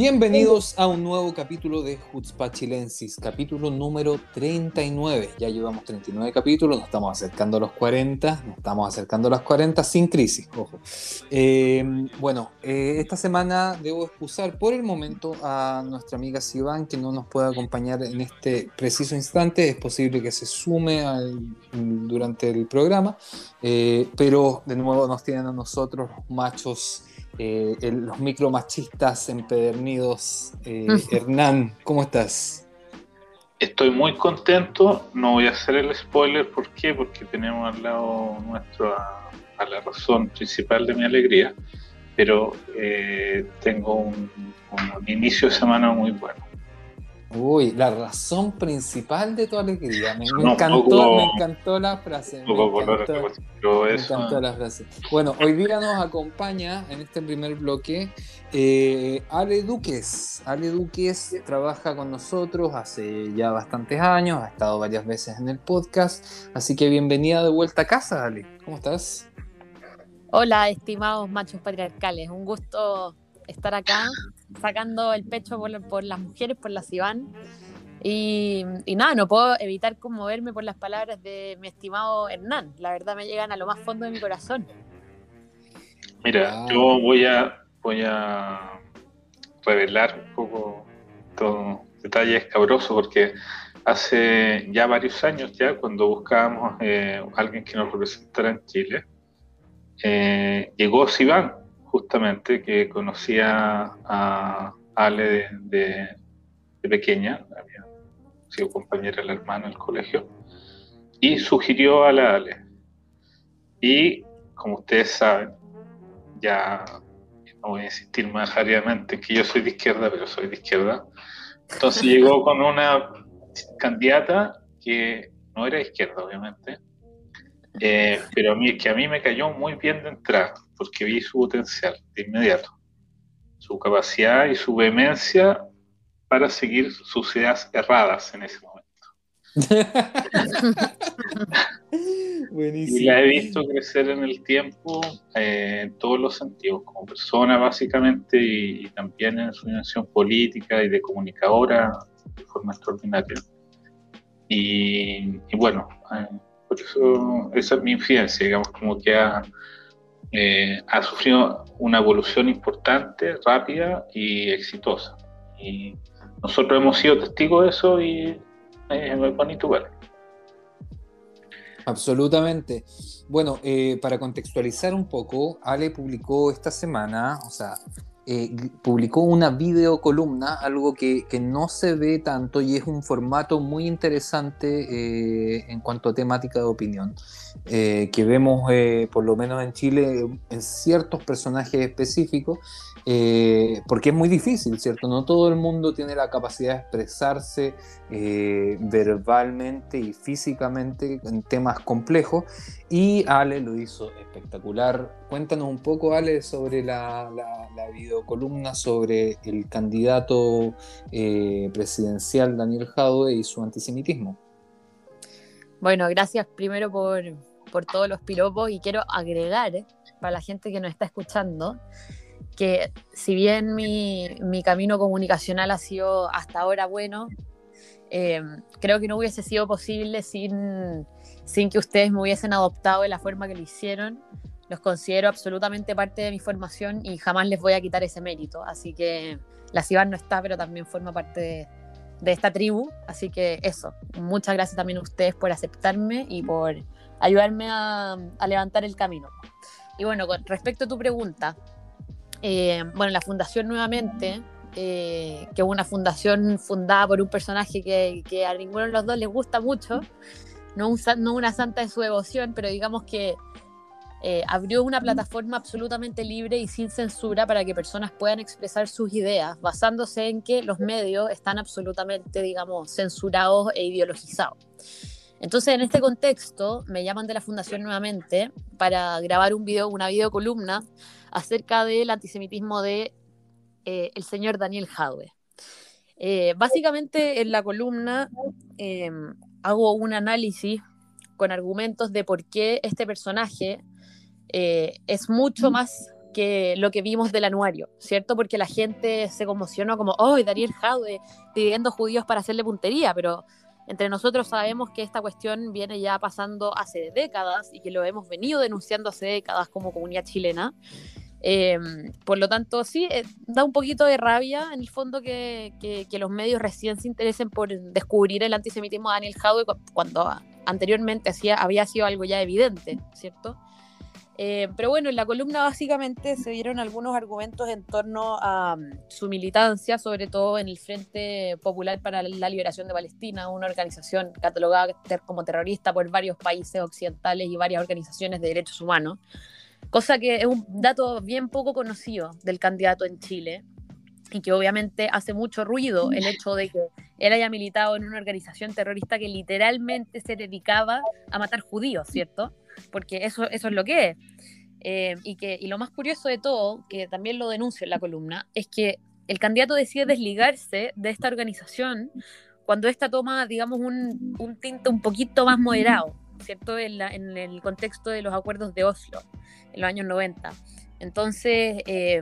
Bienvenidos a un nuevo capítulo de Hutzpah Chilensis, capítulo número 39. Ya llevamos 39 capítulos, nos estamos acercando a los 40, nos estamos acercando a los 40 sin crisis, ojo. Eh, bueno, eh, esta semana debo excusar por el momento a nuestra amiga Sivan que no nos puede acompañar en este preciso instante. Es posible que se sume durante el programa, eh, pero de nuevo nos tienen a nosotros machos eh, los micromachistas empedernidos. Eh, Hernán, ¿cómo estás? Estoy muy contento, no voy a hacer el spoiler, ¿por qué? Porque tenemos al lado nuestro a, la razón principal de mi alegría, pero eh, tengo un inicio de semana muy bueno. Uy, la razón principal de tu alegría. Me, encantó, me encantó la frase. Me encantó, la frase. Bueno, hoy día nos acompaña en este primer bloque eh, Ale Duques. Ale Duques trabaja con nosotros hace ya bastantes años, ha estado varias veces en el podcast, así que bienvenida de vuelta a casa, Ale. ¿Cómo estás? Hola, estimados machos patriarcales. Un gusto estar acá sacando el pecho por, las mujeres, por las Iván. Y, nada, no puedo evitar conmoverme por las palabras de mi estimado Hernán. La verdad me llegan a lo más fondo de mi corazón. Mira, yo voy a, voy a revelar un poco todo detalle escabroso porque hace ya varios años ya cuando buscábamos eh, alguien que nos representara en Chile, eh, llegó Sivan justamente, que conocía a Ale de, pequeña, había sido compañera de la hermana en el colegio, y sugirió a la Ale. Y como ustedes saben, ya no voy a insistir más áreamente que yo soy de izquierda, pero soy de izquierda. Entonces llegó con una candidata que no era izquierda, obviamente, eh, pero a mí, que a mí me cayó muy bien de entrada porque vi su potencial de inmediato, su capacidad y su vehemencia para seguir sus ideas erradas en ese momento. y la he visto crecer en el tiempo eh, en todos los sentidos, como persona básicamente y, también en su dimensión política y de comunicadora de forma extraordinaria. Y, bueno, eh, por eso esa es mi influencia, digamos, como que ha, eh, ha sufrido una evolución importante, rápida y exitosa. Y nosotros hemos sido testigos de eso y es muy bonito ver. Absolutamente. Bueno, eh, para contextualizar un poco, Ale publicó esta semana, o sea, eh, publicó una videocolumna, algo que, no se ve tanto y es un formato muy interesante eh, en cuanto a temática de opinión, eh, que vemos por lo menos en Chile en ciertos personajes específicos, porque es muy difícil, ¿cierto? No todo el mundo tiene la capacidad de expresarse verbalmente y físicamente en temas complejos y Ale lo hizo espectacular. Cuéntanos un poco, Ale, sobre la, videocolumna sobre el candidato eh, presidencial Daniel Jadwe y su antisemitismo. Bueno, gracias primero por, por todos los piropos y quiero agregar, eh, para la gente que nos está escuchando, que si bien mi, mi camino comunicacional ha sido hasta ahora bueno, eh, creo que no hubiese sido posible sin sin que ustedes me hubiesen adoptado de la forma que lo hicieron. Los considero absolutamente parte de mi formación y jamás les voy a quitar ese mérito. Así que la Cibar no está, pero también forma parte de, esta tribu. Así que eso, muchas gracias también a ustedes por aceptarme y por ayudarme a, levantar el camino. Y bueno, con respecto a tu pregunta, eh, bueno, la fundación nuevamente, eh, que es una fundación fundada por un personaje que, que, a ninguno de los dos les gusta mucho, no, una santa de su devoción, pero digamos que eh, abrió una plataforma absolutamente libre y sin censura para que personas puedan expresar sus ideas, basándose en que los medios están absolutamente, digamos, censurados e ideologizados. Entonces, en este contexto, me llaman de la fundación nuevamente para grabar un video, una videocolumna acerca del antisemitismo de eh, el señor Daniel Jadwe. Eh, básicamente en la columna em, hago un análisis con argumentos de por qué este personaje eh, es mucho más que lo que vimos del anuario, ¿cierto? Porque la gente se conmocionó como, ¡oh, Daniel Jadwe pidiendo judíos para hacerle puntería! Pero entre nosotros sabemos que esta cuestión viene ya pasando hace décadas y que lo hemos venido denunciando hace décadas como comunidad chilena. Em, por lo tanto, sí, eh, da un poquito de rabia en el fondo que, que, los medios recién se interesen por descubrir el antisemitismo de Daniel Jadwe cuando anteriormente hacía, había sido algo ya evidente, ¿cierto? Eh, pero bueno, en la columna básicamente se dieron algunos argumentos en torno a um, su militancia, sobre todo en el Frente Popular para la Liberación de Palestina, una organización catalogada como terrorista por varios países occidentales y varias organizaciones de derechos humanos, cosa que es un dato bien poco conocido del candidato en Chile y que obviamente hace mucho ruido el hecho de que él haya militado en una organización terrorista que literalmente se dedicaba a matar judíos, ¿cierto? Porque eso, eso es lo que es. Eh, y, que, y lo más curioso de todo, que también lo denuncio en la columna, es que el candidato decide desligarse de esta organización cuando esta toma, digamos, un, un tinte un poquito más moderado, ¿cierto? En, en, el contexto de los acuerdos de Oslo, en los años 90. Entonces, eh,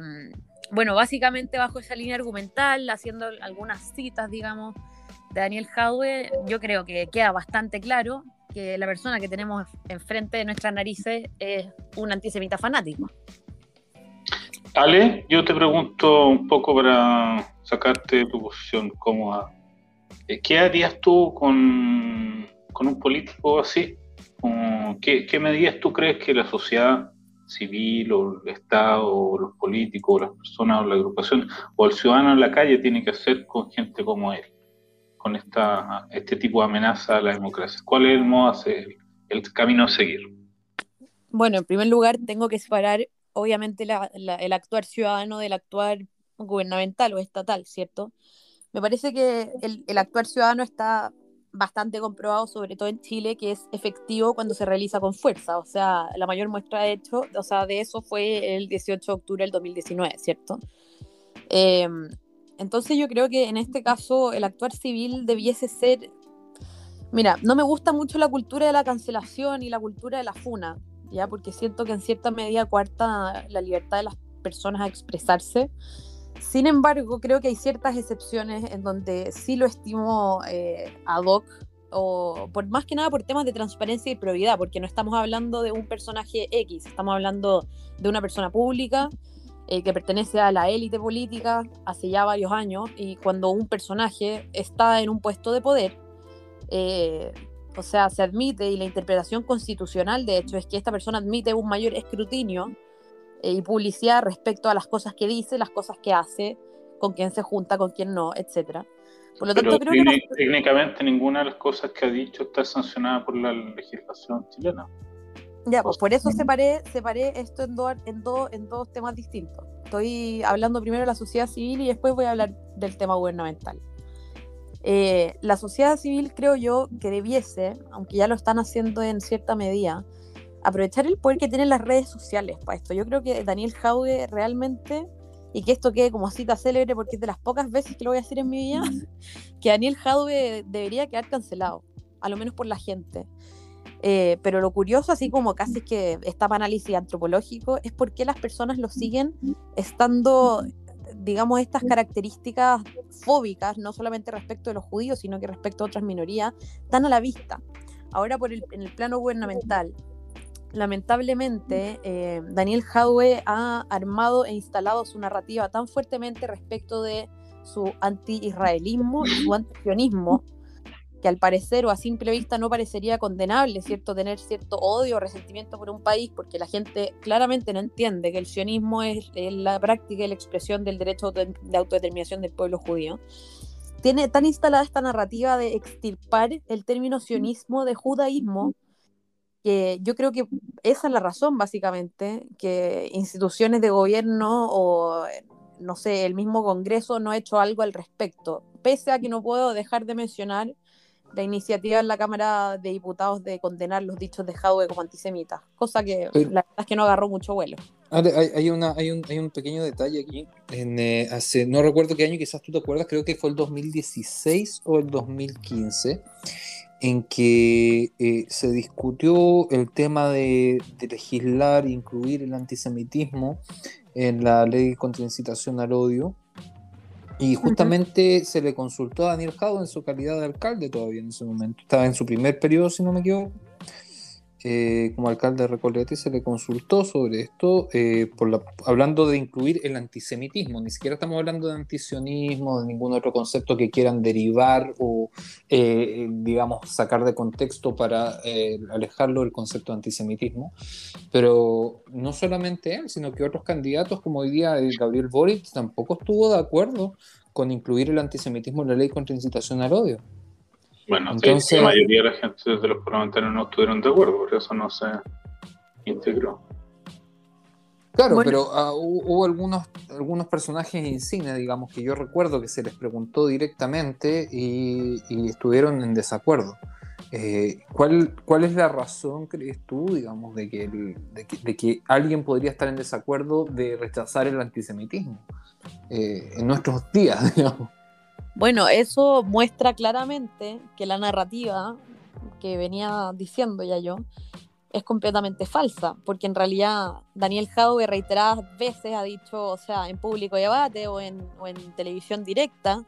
bueno, básicamente bajo esa línea argumental, haciendo algunas citas, digamos, de Daniel Jadwe, yo creo que queda bastante claro que la persona que tenemos enfrente de nuestras narices es un antisemita fanático. Ale, yo te pregunto un poco para sacarte tu posición cómoda. Eh, ¿Qué harías tú con, un político así? ¿Qué, ¿Qué, medidas tú crees que la sociedad civil o el Estado o los políticos o las personas o la agrupación o el ciudadano en la calle tiene que hacer con gente como él? Con esta, este tipo de amenaza a la democracia? ¿Cuál es el modo el camino a seguir? Bueno, en primer lugar, tengo que separar, obviamente, el actuar ciudadano del actuar gubernamental o estatal, ¿cierto? Me parece que el, el actuar ciudadano está bastante comprobado, sobre todo en Chile, que es efectivo cuando se realiza con fuerza. O sea, la mayor muestra de hecho, o sea, de eso fue el 18 de octubre del 2019, ¿cierto? Eh, entonces yo creo que en este caso el actuar civil debiese ser... Mira, no me gusta mucho la cultura de la cancelación y la cultura de la funa, ya porque siento que en cierta medida cuarta la libertad de las personas a expresarse. Sin embargo, creo que hay ciertas excepciones en donde sí lo estimo eh, ad hoc, o por más que nada por temas de transparencia y probidad, porque no estamos hablando de un personaje X, estamos hablando de una persona pública eh, que pertenece a la élite política hace ya varios años y cuando un personaje está en un puesto de poder, eh, o sea, se admite y la interpretación constitucional de hecho es que esta persona admite un mayor escrutinio eh, y publicidad respecto a las cosas que dice, las cosas que hace, con quién se junta, con quién no, etcétera. Por lo tanto, creo que técnicamente ninguna de las cosas que ha dicho está sancionada por la legislación chilena. Ya, pues por eso separé, separé esto en, en, en dos temas distintos. Estoy hablando primero de la sociedad civil y después voy a hablar del tema gubernamental. Eh, la sociedad civil creo yo que debiese, aunque ya lo están haciendo en cierta medida, aprovechar el poder que tienen las redes sociales para esto. Yo creo que Daniel Jaude realmente, y que esto quede como cita célebre porque es de las pocas veces que lo voy a decir en mi vida, que Daniel Jaude debería quedar cancelado, a lo menos por la gente. Eh, pero lo curioso, así como casi que está para análisis antropológico, es por qué las personas lo siguen estando, digamos, estas características fóbicas, no solamente respecto de los judíos, sino que respecto a otras minorías, tan a la vista. Ahora, por el, en el plano gubernamental, lamentablemente, eh, Daniel Jadwe ha armado e instalado su narrativa tan fuertemente respecto de su anti-israelismo y su anti-sionismo, que al parecer o a simple vista no parecería condenable, ¿cierto? Tener cierto odio o resentimiento por un país, porque la gente claramente no entiende que el sionismo es, la práctica y la expresión del derecho de autodeterminación del pueblo judío. Tiene tan instalada esta narrativa de extirpar el término sionismo de judaísmo, que yo creo que esa es la razón, básicamente, que instituciones de gobierno o, no sé, el mismo Congreso no ha hecho algo al respecto, pese a que no puedo dejar de mencionar la iniciativa en la Cámara de Diputados de condenar los dichos de Jadwe como antisemitas, cosa que la verdad es que no agarró mucho vuelo. Hay, una, hay, un, hay un pequeño detalle aquí. En, eh, hace, no recuerdo qué año, quizás tú te acuerdas, creo que fue el 2016 o el 2015, en que eh, se discutió el tema de, de legislar, incluir el antisemitismo en la ley contra incitación al odio. Y justamente se le consultó a Daniel Jado en su calidad de alcalde todavía en ese momento. Estaba en su primer periodo, si no me equivoco. Eh, como alcalde de Recoleta se le consultó sobre esto, eh, por hablando de incluir el antisemitismo. Ni siquiera estamos hablando de antisionismo, de ningún otro concepto que quieran derivar o, eh, digamos, sacar de contexto para alejarlo del concepto de antisemitismo. Pero no solamente él, sino que otros candidatos, como hoy día Gabriel Boric, tampoco estuvo de acuerdo con incluir el antisemitismo en la ley contra incitación al odio. Bueno, Entonces, la mayoría de la gente de los parlamentarios no estuvieron de acuerdo, por eso no se integró. Claro, pero ah, hubo algunos, algunos personajes insignes, digamos, que yo recuerdo que se les preguntó directamente y, estuvieron en desacuerdo. Eh, ¿cuál, ¿Cuál es la razón, crees tú, digamos, de que, de que, alguien podría estar en desacuerdo de rechazar el antisemitismo eh, en nuestros días, digamos? Bueno, eso muestra claramente que la narrativa que venía diciendo ya yo es completamente falsa, porque en realidad Daniel Jaube reiteradas veces ha dicho, o sea, en público o en, o en televisión directa,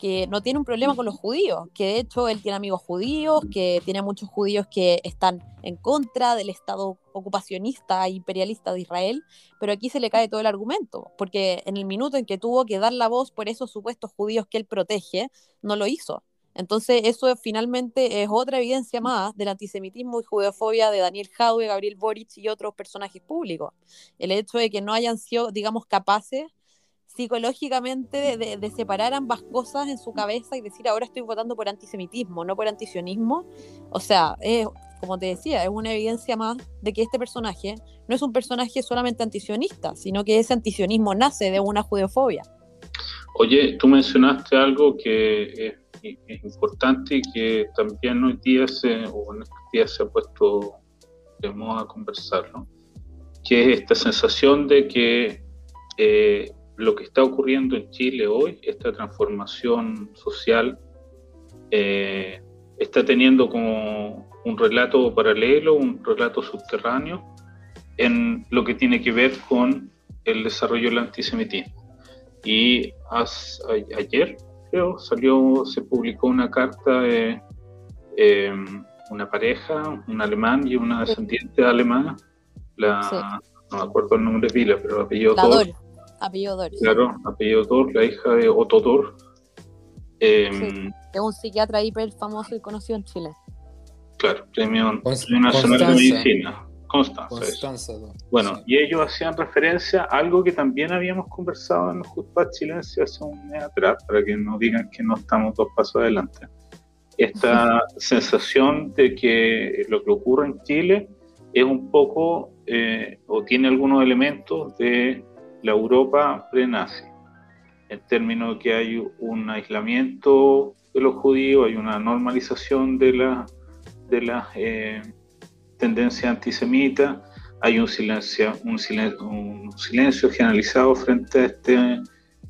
que no tiene un problema con los judíos, que de hecho él tiene amigos judíos, que tiene muchos judíos que están en contra del Estado ocupacionista e imperialista de Israel, pero aquí se le cae todo el argumento, porque en el minuto en que tuvo que dar la voz por esos supuestos judíos que él protege, no lo hizo. Entonces eso finalmente es otra evidencia más del antisemitismo y judeofobia de Daniel Jaube, Gabriel Boric y otros personajes públicos. El hecho de que no hayan sido, digamos, capaces psicológicamente de, separar ambas cosas en su cabeza y decir ahora estoy votando por antisemitismo, no por antisionismo. O sea, es, como te decía, es una evidencia más de que este personaje no es un personaje solamente antisionista, sino que ese antisionismo nace de una judeofobia. Oye, tú mencionaste algo que es, importante y que también hoy día se, o en se ha puesto de moda a conversar, ¿no? que es esta sensación de que eh, lo que está ocurriendo en Chile hoy, esta transformación social, eh, está teniendo como un relato paralelo, un relato subterráneo en lo que tiene que ver con el desarrollo del antisemitismo. Y ayer, creo, salió, se publicó una carta de em, una pareja, un alemán y una descendiente alemana, la, no me acuerdo el nombre de pila, pero apellido Apellido Dor. Claro, apellido Dor, la hija de Otto Dor. Em, es un psiquiatra hiper famoso y conocido en Chile. Claro, Premio, Nacional de Medicina. Constanza. bueno, y ellos hacían referencia a algo que también habíamos conversado en los Jutpat Chilense hace un mes atrás, para que no digan que no estamos dos pasos adelante. Esta sensación de que lo que ocurre en Chile es un poco, eh, o tiene algunos elementos de la Europa pre-nazi, en términos de que hay un aislamiento de los judíos, hay una normalización de la, de la eh, tendencia antisemita, hay un silencio, un silencio, un silencio generalizado frente a este,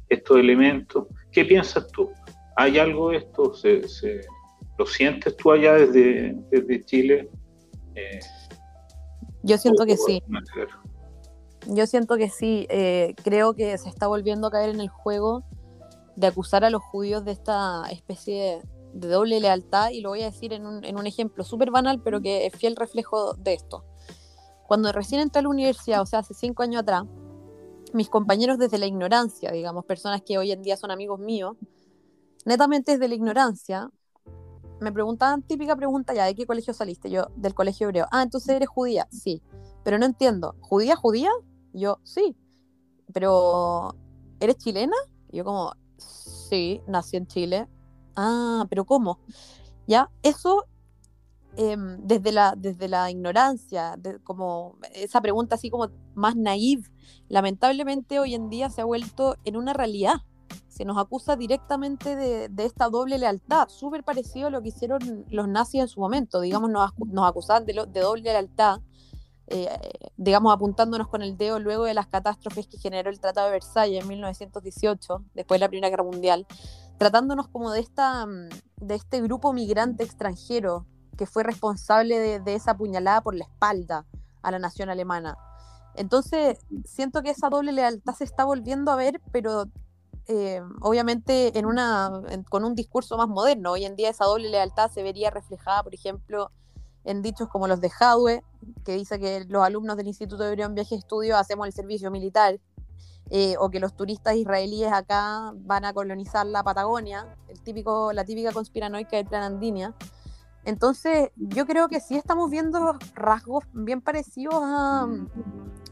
estos elementos. ¿Qué piensas tú? ¿Hay algo de esto? ¿Se, lo sientes tú allá desde, desde Chile? Eh, Yo siento que sí. Yo siento que sí, eh, creo que se está volviendo a caer en el juego de acusar a los judíos de esta especie de, doble lealtad y lo voy a decir en un, ejemplo súper banal, pero que es fiel reflejo de esto. Cuando recién entré a la universidad, o sea, hace cinco años atrás, mis compañeros desde la ignorancia, digamos, personas que hoy en día son amigos míos, netamente desde la ignorancia, me preguntaban típica pregunta ya, ¿de qué colegio saliste? Yo, del colegio hebreo. Ah, entonces eres judía. Sí. Pero no entiendo. ¿Judía, judía? Yo, sí, pero ¿eres chilena? yo como, sí, nací en Chile. Ah, pero ¿cómo? Ya, eso em, desde, la, desde la ignorancia, como esa pregunta así como más naive, lamentablemente hoy en día se ha vuelto en una realidad. Se nos acusa directamente de, esta doble lealtad, súper parecido a lo que hicieron los nazis en su momento. Digamos, nos, nos acusaban de, de doble lealtad eh, digamos, apuntándonos con el dedo luego de las catástrofes que generó el Tratado de Versalles en 1918, después de la Primera Guerra Mundial, tratándonos como de, esta, mm, de este grupo migrante extranjero que fue responsable de, de esa puñalada por la espalda a la nación alemana. Entonces, siento que esa doble lealtad se está volviendo a ver, pero eh, obviamente en una, con un discurso más moderno. Hoy en día esa doble lealtad se vería reflejada, por ejemplo, en dichos como los de Jadwe, que dice que los alumnos del Instituto de Orión Viaje Estudio hacemos el servicio militar, eh, o que los turistas israelíes acá van a colonizar la Patagonia, el típico, la típica conspiranoica de Tranandinia. Entonces, yo creo que sí estamos viendo rasgos bien parecidos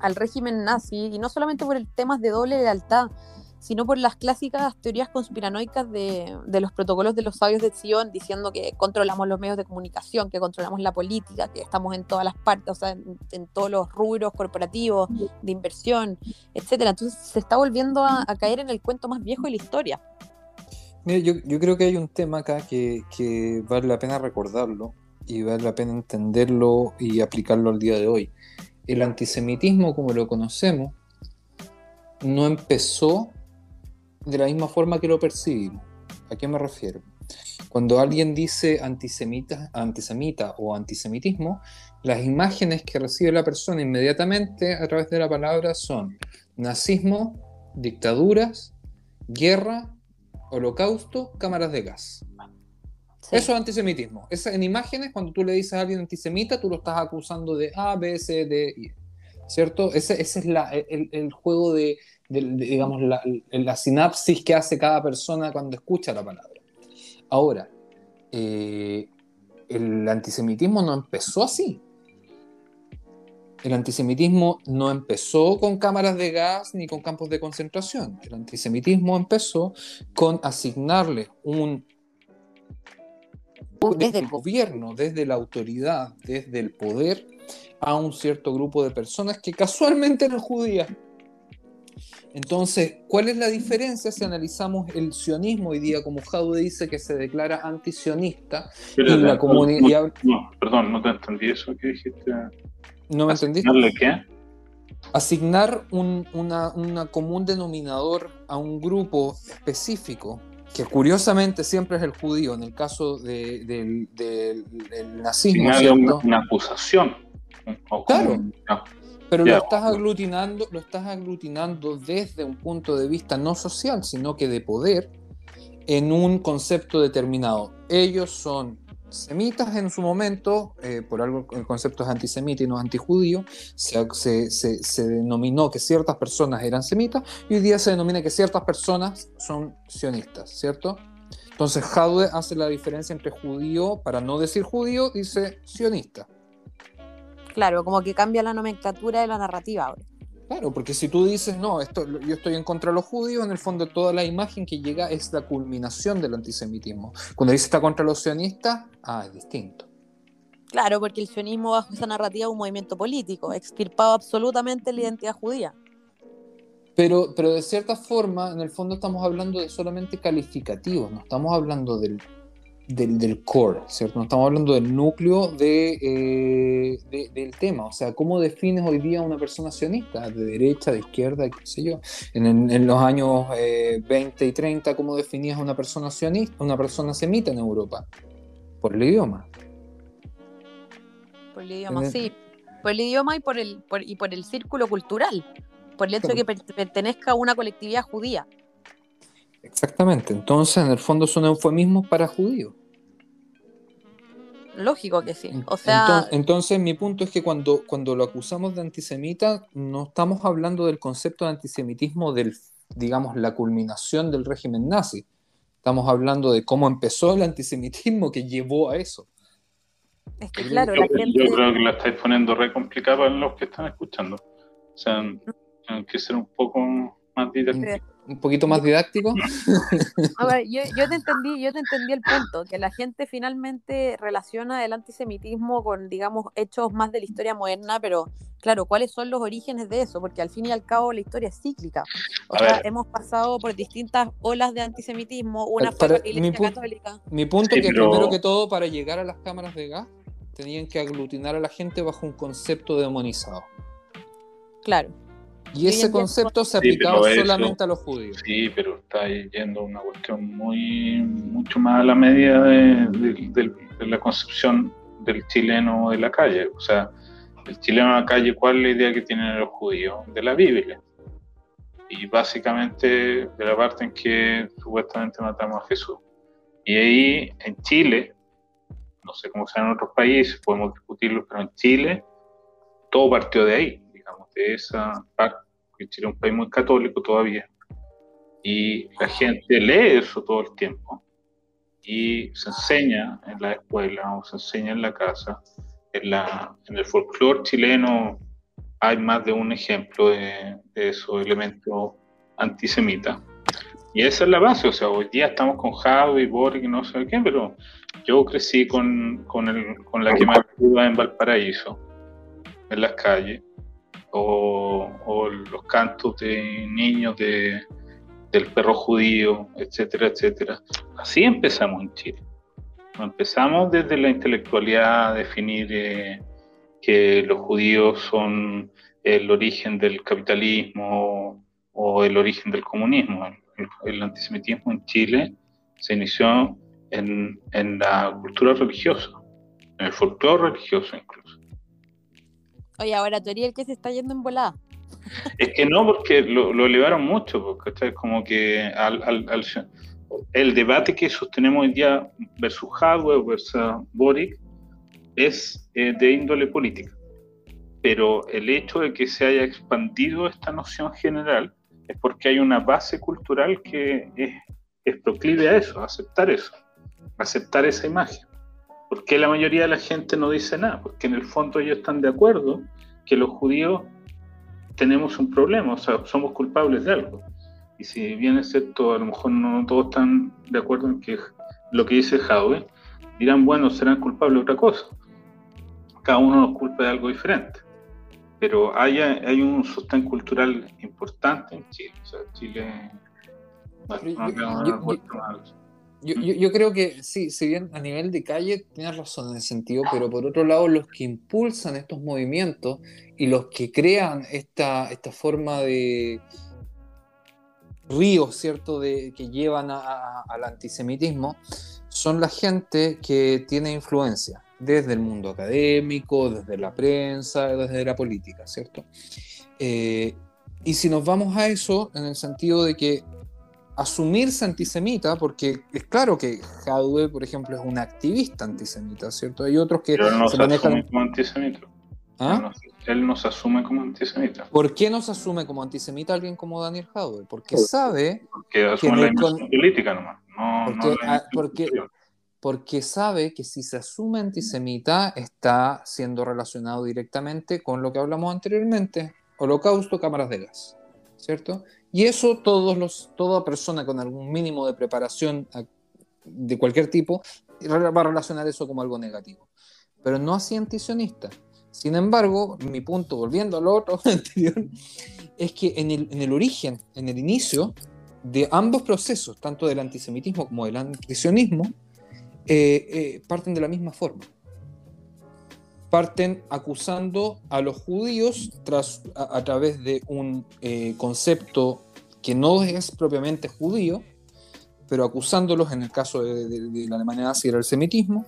al régimen nazi, y no solamente por el tema de doble lealtad, sino por las clásicas teorías conspiranoicas de, los protocolos de los sabios de Sion, diciendo que controlamos los medios de comunicación, que controlamos la política, que estamos en todas las partes, o sea, en, todos los rubros corporativos, de inversión, etcétera. Entonces se está volviendo a, caer en el cuento más viejo de la historia. yo, yo, creo que hay un tema acá que, que vale la pena recordarlo y vale la pena entenderlo y aplicarlo al día de hoy. El antisemitismo, como lo conocemos, no empezó de la misma forma que lo percibimos. ¿A qué me refiero? Cuando alguien dice antisemita, antisemita o antisemitismo, las imágenes que recibe la persona inmediatamente a través de la palabra son nazismo, dictaduras, guerra, holocausto, cámaras de gas. Eso es antisemitismo. Es, en imágenes, cuando tú le dices a alguien antisemita, tú lo estás acusando de A, B, C, D, I. ¿Cierto? Ese, es el, juego de, digamos, la, sinapsis que hace cada persona cuando escucha la palabra. Ahora, eh, el antisemitismo no empezó así. El antisemitismo no empezó con cámaras de gas ni con campos de concentración. El antisemitismo empezó con asignarle un desde el gobierno, desde la autoridad, desde el poder a un cierto grupo de personas que casualmente eran judías. Entonces, ¿cuál es la diferencia si analizamos el sionismo hoy día, como Jaude dice que se declara antisionista en la comunidad? No, perdón, no te entendí eso que dijiste. ¿No me entendiste? qué? Asignar un una, común denominador a un grupo específico, que curiosamente siempre es el judío, en el caso del, nazismo. Una, acusación. claro. Pero lo estás aglutinando, lo estás aglutinando desde un punto de vista no social, sino que de poder, en un concepto determinado. Ellos son semitas en su momento, eh, por algo el concepto es antisemita y no antijudío, se, se, se, denominó que ciertas personas eran semitas y hoy día se denomina que ciertas personas son sionistas, ¿cierto? Entonces Jaude hace la diferencia entre judío, para no decir judío, dice sionista. Claro, como que cambia la nomenclatura de la narrativa ahora. Claro, porque si tú dices, no, esto, yo estoy en contra de los judíos, en el fondo toda la imagen que llega es la culminación del antisemitismo. Cuando dice está contra los sionistas, ah, es distinto. Claro, porque el sionismo bajo esa narrativa es un movimiento político, extirpado absolutamente la identidad judía. Pero, pero de cierta forma, en el fondo estamos hablando de solamente calificativos, no estamos hablando del del, core, ¿cierto? No estamos hablando del núcleo eh, de, del tema. O sea, ¿cómo defines hoy día a una persona sionista? ¿De derecha, de izquierda, qué sé yo? En, los años 20 eh, y 30, ¿cómo definías a una persona sionista, una persona semita en Europa? Por el idioma. Por el idioma, sí. Por el idioma y por el, y por el círculo cultural. Por el hecho de que pertenezca a una colectividad judía. Exactamente. Entonces, en el fondo son eufemismos para judíos. Lógico que sí. O sea... Entonces, mi punto es que cuando, cuando lo acusamos de antisemita, no estamos hablando del concepto de antisemitismo del, digamos, la culminación del régimen nazi. Estamos hablando de cómo empezó el antisemitismo que llevó a eso. Es que claro, yo, la gente... yo creo que la estáis poniendo re complicada para los que están escuchando. O sea, hay que ser un poco más directo un poquito más didáctico. A ver, yo, te entendí, yo te entendí el punto, que la gente finalmente relaciona el antisemitismo con, digamos, hechos más de la historia moderna, pero claro, ¿cuáles son los orígenes de eso? Porque al fin y al cabo la historia es cíclica. O sea, hemos pasado por distintas olas de antisemitismo, una para, mi, católica. Mi punto es que primero que todo, para llegar a las cámaras de gas, tenían que aglutinar a la gente bajo un concepto demonizado. Claro. Y ese concepto se aplicaba solamente a los judíos. Sí, pero está yendo una cuestión muy mucho más a la medida de, la concepción del chileno de la calle. O sea, el chileno de la calle, ¿cuál es la idea que tienen los judíos? De la Biblia. Y básicamente de la parte en que supuestamente matamos a Jesús. Y ahí en Chile, no sé cómo sea en otros países, podemos discutirlo, pero en Chile todo partió de ahí de esa parte, que Chile es un país muy católico todavía, y la gente lee eso todo el tiempo, y se enseña en la escuela o se enseña en la casa. En, la, en el folclore chileno hay más de un ejemplo de, esos elementos antisemitas. Y esa es la base, o sea, hoy día estamos con Javi, Boric no sé qué, pero yo crecí con, con, el, con la quemadura en Valparaíso, en las calles, o, los cantos de niños de, del perro judío, etcétera, etcétera. Así empezamos en Chile. Empezamos desde la intelectualidad a definir eh, que los judíos son el origen del capitalismo o el origen del comunismo. El, antisemitismo en Chile se inició en, en la cultura religiosa, en el folclore religioso incluso. Oye, ahora tú el que se está yendo en volada. Es que no, porque lo, elevaron mucho, porque es como que al, el debate que sostenemos hoy día versus Hardware versus Boric es eh, de índole política. Pero el hecho de que se haya expandido esta noción general es porque hay una base cultural que es, es proclive a eso, a aceptar eso, aceptar esa imagen. ¿Por qué la mayoría de la gente no dice nada? Porque en el fondo ellos están de acuerdo que los judíos tenemos un problema, o sea, somos culpables de algo. Y si bien es cierto, a lo mejor no todos están de acuerdo en que lo que dice Jaue, dirán, bueno, serán culpables de otra cosa. Cada uno nos culpa de algo diferente. Pero hay, hay un sostén cultural importante en Chile. O sea, Chile yo, creo que sí, si bien a nivel de calle tienes razón en ese sentido, pero por otro lado los que impulsan estos movimientos y los que crean esta, esta forma de ríos, ¿cierto?, de, que llevan al antisemitismo, son la gente que tiene influencia desde el mundo académico, desde la prensa, desde la política, ¿cierto? Eh, y si nos vamos a eso, en el sentido de que asumirse antisemita, porque es claro que Jadwe, por ejemplo, es un activista antisemita, ¿cierto? Hay otros que Pero no se, manejan... como antisemita. ¿Ah? Él, no, se asume como antisemita. ¿Por qué no se asume como antisemita alguien como Daniel Jadwe? Porque sabe... Porque asume la política nomás. porque, porque sabe que si se asume antisemita está siendo relacionado directamente con lo que hablamos anteriormente, holocausto, cámaras de gas, ¿cierto? Y eso todos los, toda persona con algún mínimo de preparación de cualquier tipo va a relacionar eso como algo negativo. Pero no así antisionista. Sin embargo, mi punto, volviendo al otro anterior, es que en el, en el origen, en el inicio de ambos procesos, tanto del antisemitismo como del antisionismo, eh, eh, parten de la misma forma parten acusando a los judíos tras, a, través de un eh, concepto que no es propiamente judío, pero acusándolos en el caso de, la Alemania nazi era el semitismo,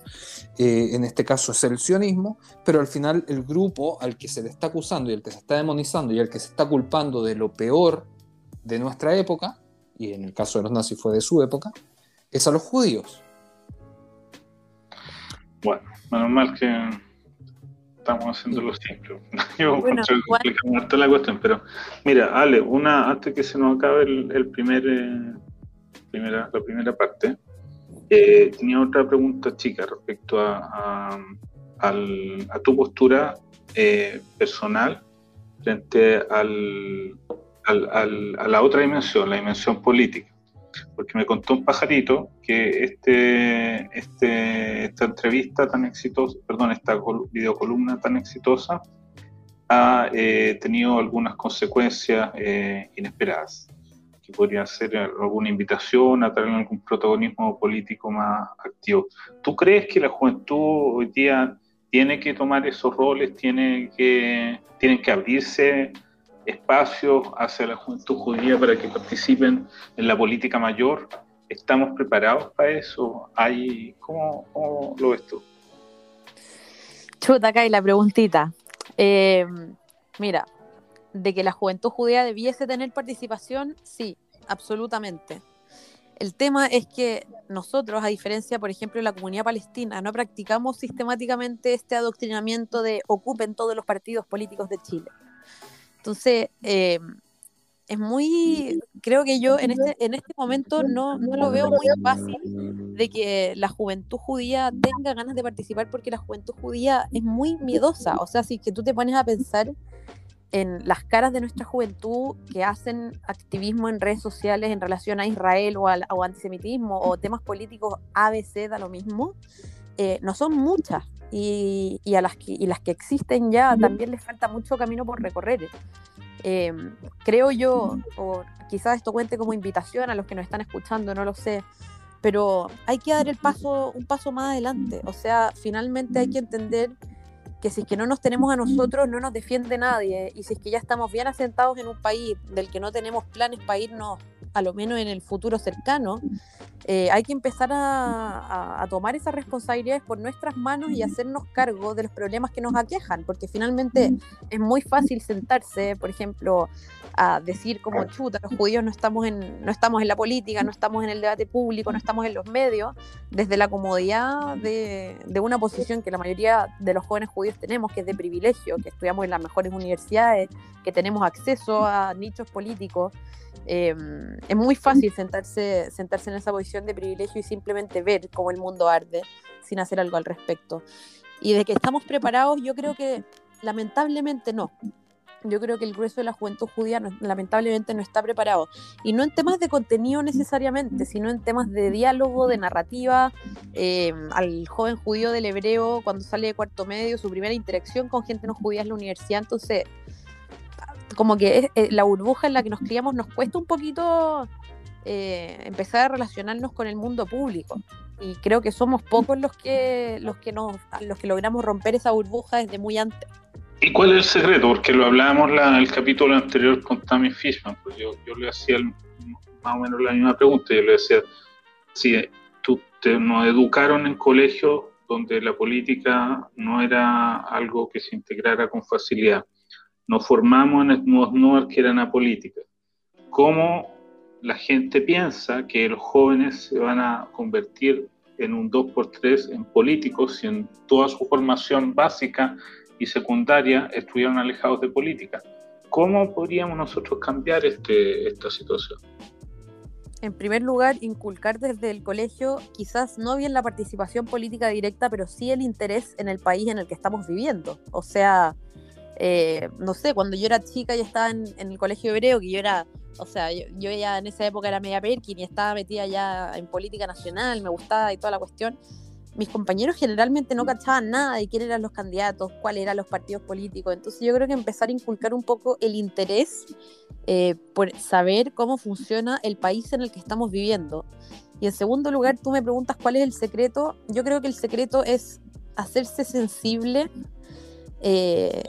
eh, en este caso es el sionismo, pero al final el grupo al que se le está acusando y al que se está demonizando y al que se está culpando de lo peor de nuestra época, y en el caso de los nazis fue de su época, es a los judíos. Bueno, menos mal que estamos haciendo lo simple. Yo bueno, la cuestión, pero mira, Ale, una antes que se nos acabe el, primer eh, primera, la primera parte, eh, tenía otra pregunta chica respecto a, a, tu postura eh, personal frente al, al, a la otra dimensión, la dimensión política porque me contó un pajarito que este, este, esta entrevista tan exitosa, perdón, esta videocolumna tan exitosa ha eh, tenido algunas consecuencias eh, inesperadas, que podría ser alguna invitación a tener algún protagonismo político más activo. ¿Tú crees que la juventud hoy día tiene que tomar esos roles, tiene que, tienen que abrirse espacios hacia la juventud judía para que participen en la política mayor. ¿Estamos preparados para eso? ¿Hay, cómo, cómo lo ves tú? Chuta, acá hay la preguntita. Eh, mira, de que la juventud judía debiese tener participación, sí, absolutamente. El tema es que nosotros, a diferencia, por ejemplo, de la comunidad palestina, no practicamos sistemáticamente este adoctrinamiento de ocupen todos los partidos políticos de Chile. Entonces, eh, es muy, creo que yo en este, en este momento no, no, lo veo muy fácil de que la juventud judía tenga ganas de participar porque la juventud judía es muy miedosa. O sea, si que tú te pones a pensar en las caras de nuestra juventud que hacen activismo en redes sociales en relación a Israel o al o antisemitismo o temas políticos ABC, da lo mismo, eh, no son muchas. Y, y, a las que, y las que existen ya también les falta mucho camino por recorrer. Eh, creo yo, o quizás esto cuente como invitación a los que nos están escuchando, no lo sé, pero hay que dar el paso, un paso más adelante. O sea, finalmente hay que entender que si es que no nos tenemos a nosotros, no nos defiende nadie. Y si es que ya estamos bien asentados en un país del que no tenemos planes para irnos, a lo menos en el futuro cercano, eh, hay que empezar a, tomar esas responsabilidades por nuestras manos y hacernos cargo de los problemas que nos aquejan, porque finalmente es muy fácil sentarse, por ejemplo, a decir como chuta, los judíos no estamos en, no estamos en la política, no estamos en el debate público, no estamos en los medios, desde la comodidad de, de una posición que la mayoría de los jóvenes judíos tenemos, que es de privilegio, que estudiamos en las mejores universidades, que tenemos acceso a nichos políticos. Em, es muy fácil sentarse, sentarse en esa posición de privilegio y simplemente ver cómo el mundo arde sin hacer algo al respecto. Y de que estamos preparados, yo creo que lamentablemente no. Yo creo que el grueso de la juventud judía lamentablemente no está preparado. Y no en temas de contenido necesariamente, sino en temas de diálogo, de narrativa. Em, al joven judío del hebreo, cuando sale de cuarto medio, su primera interacción con gente no judía en la universidad. Entonces, como que eh, la burbuja en la que nos criamos nos cuesta un poquito eh, empezar a relacionarnos con el mundo público. Y creo que somos pocos los que, los que, nos, los que logramos romper esa burbuja desde muy antes. ¿Y cuál es el secreto? Porque lo hablábamos en el capítulo anterior con Tammy Fishman, pues yo, yo le hacía más o menos la misma pregunta, yo le decía, si tú te, nos educaron en colegios donde la política no era algo que se integrara con facilidad, nos formamos en el que eran apolíticas, ¿cómo la gente piensa que los jóvenes se van a convertir en un 2x3 en políticos si en toda su formación básica y secundaria estuvieron alejados de política. ¿Cómo podríamos nosotros cambiar este, esta situación? En primer lugar, inculcar desde el colegio quizás no bien la participación política directa, pero sí el interés en el país en el que estamos viviendo. O sea, eh, no sé, cuando yo era chica y estaba en, el colegio hebreo, que yo era, o sea, yo, yo, ya en esa época era media Perkin y estaba metida ya en política nacional, me gustaba y toda la cuestión mis compañeros generalmente no cachaban nada de quién eran los candidatos, cuáles eran los partidos políticos. Entonces yo creo que empezar a inculcar un poco el interés eh, por saber cómo funciona el país en el que estamos viviendo. Y en segundo lugar, tú me preguntas cuál es el secreto. Yo creo que el secreto es hacerse sensible eh,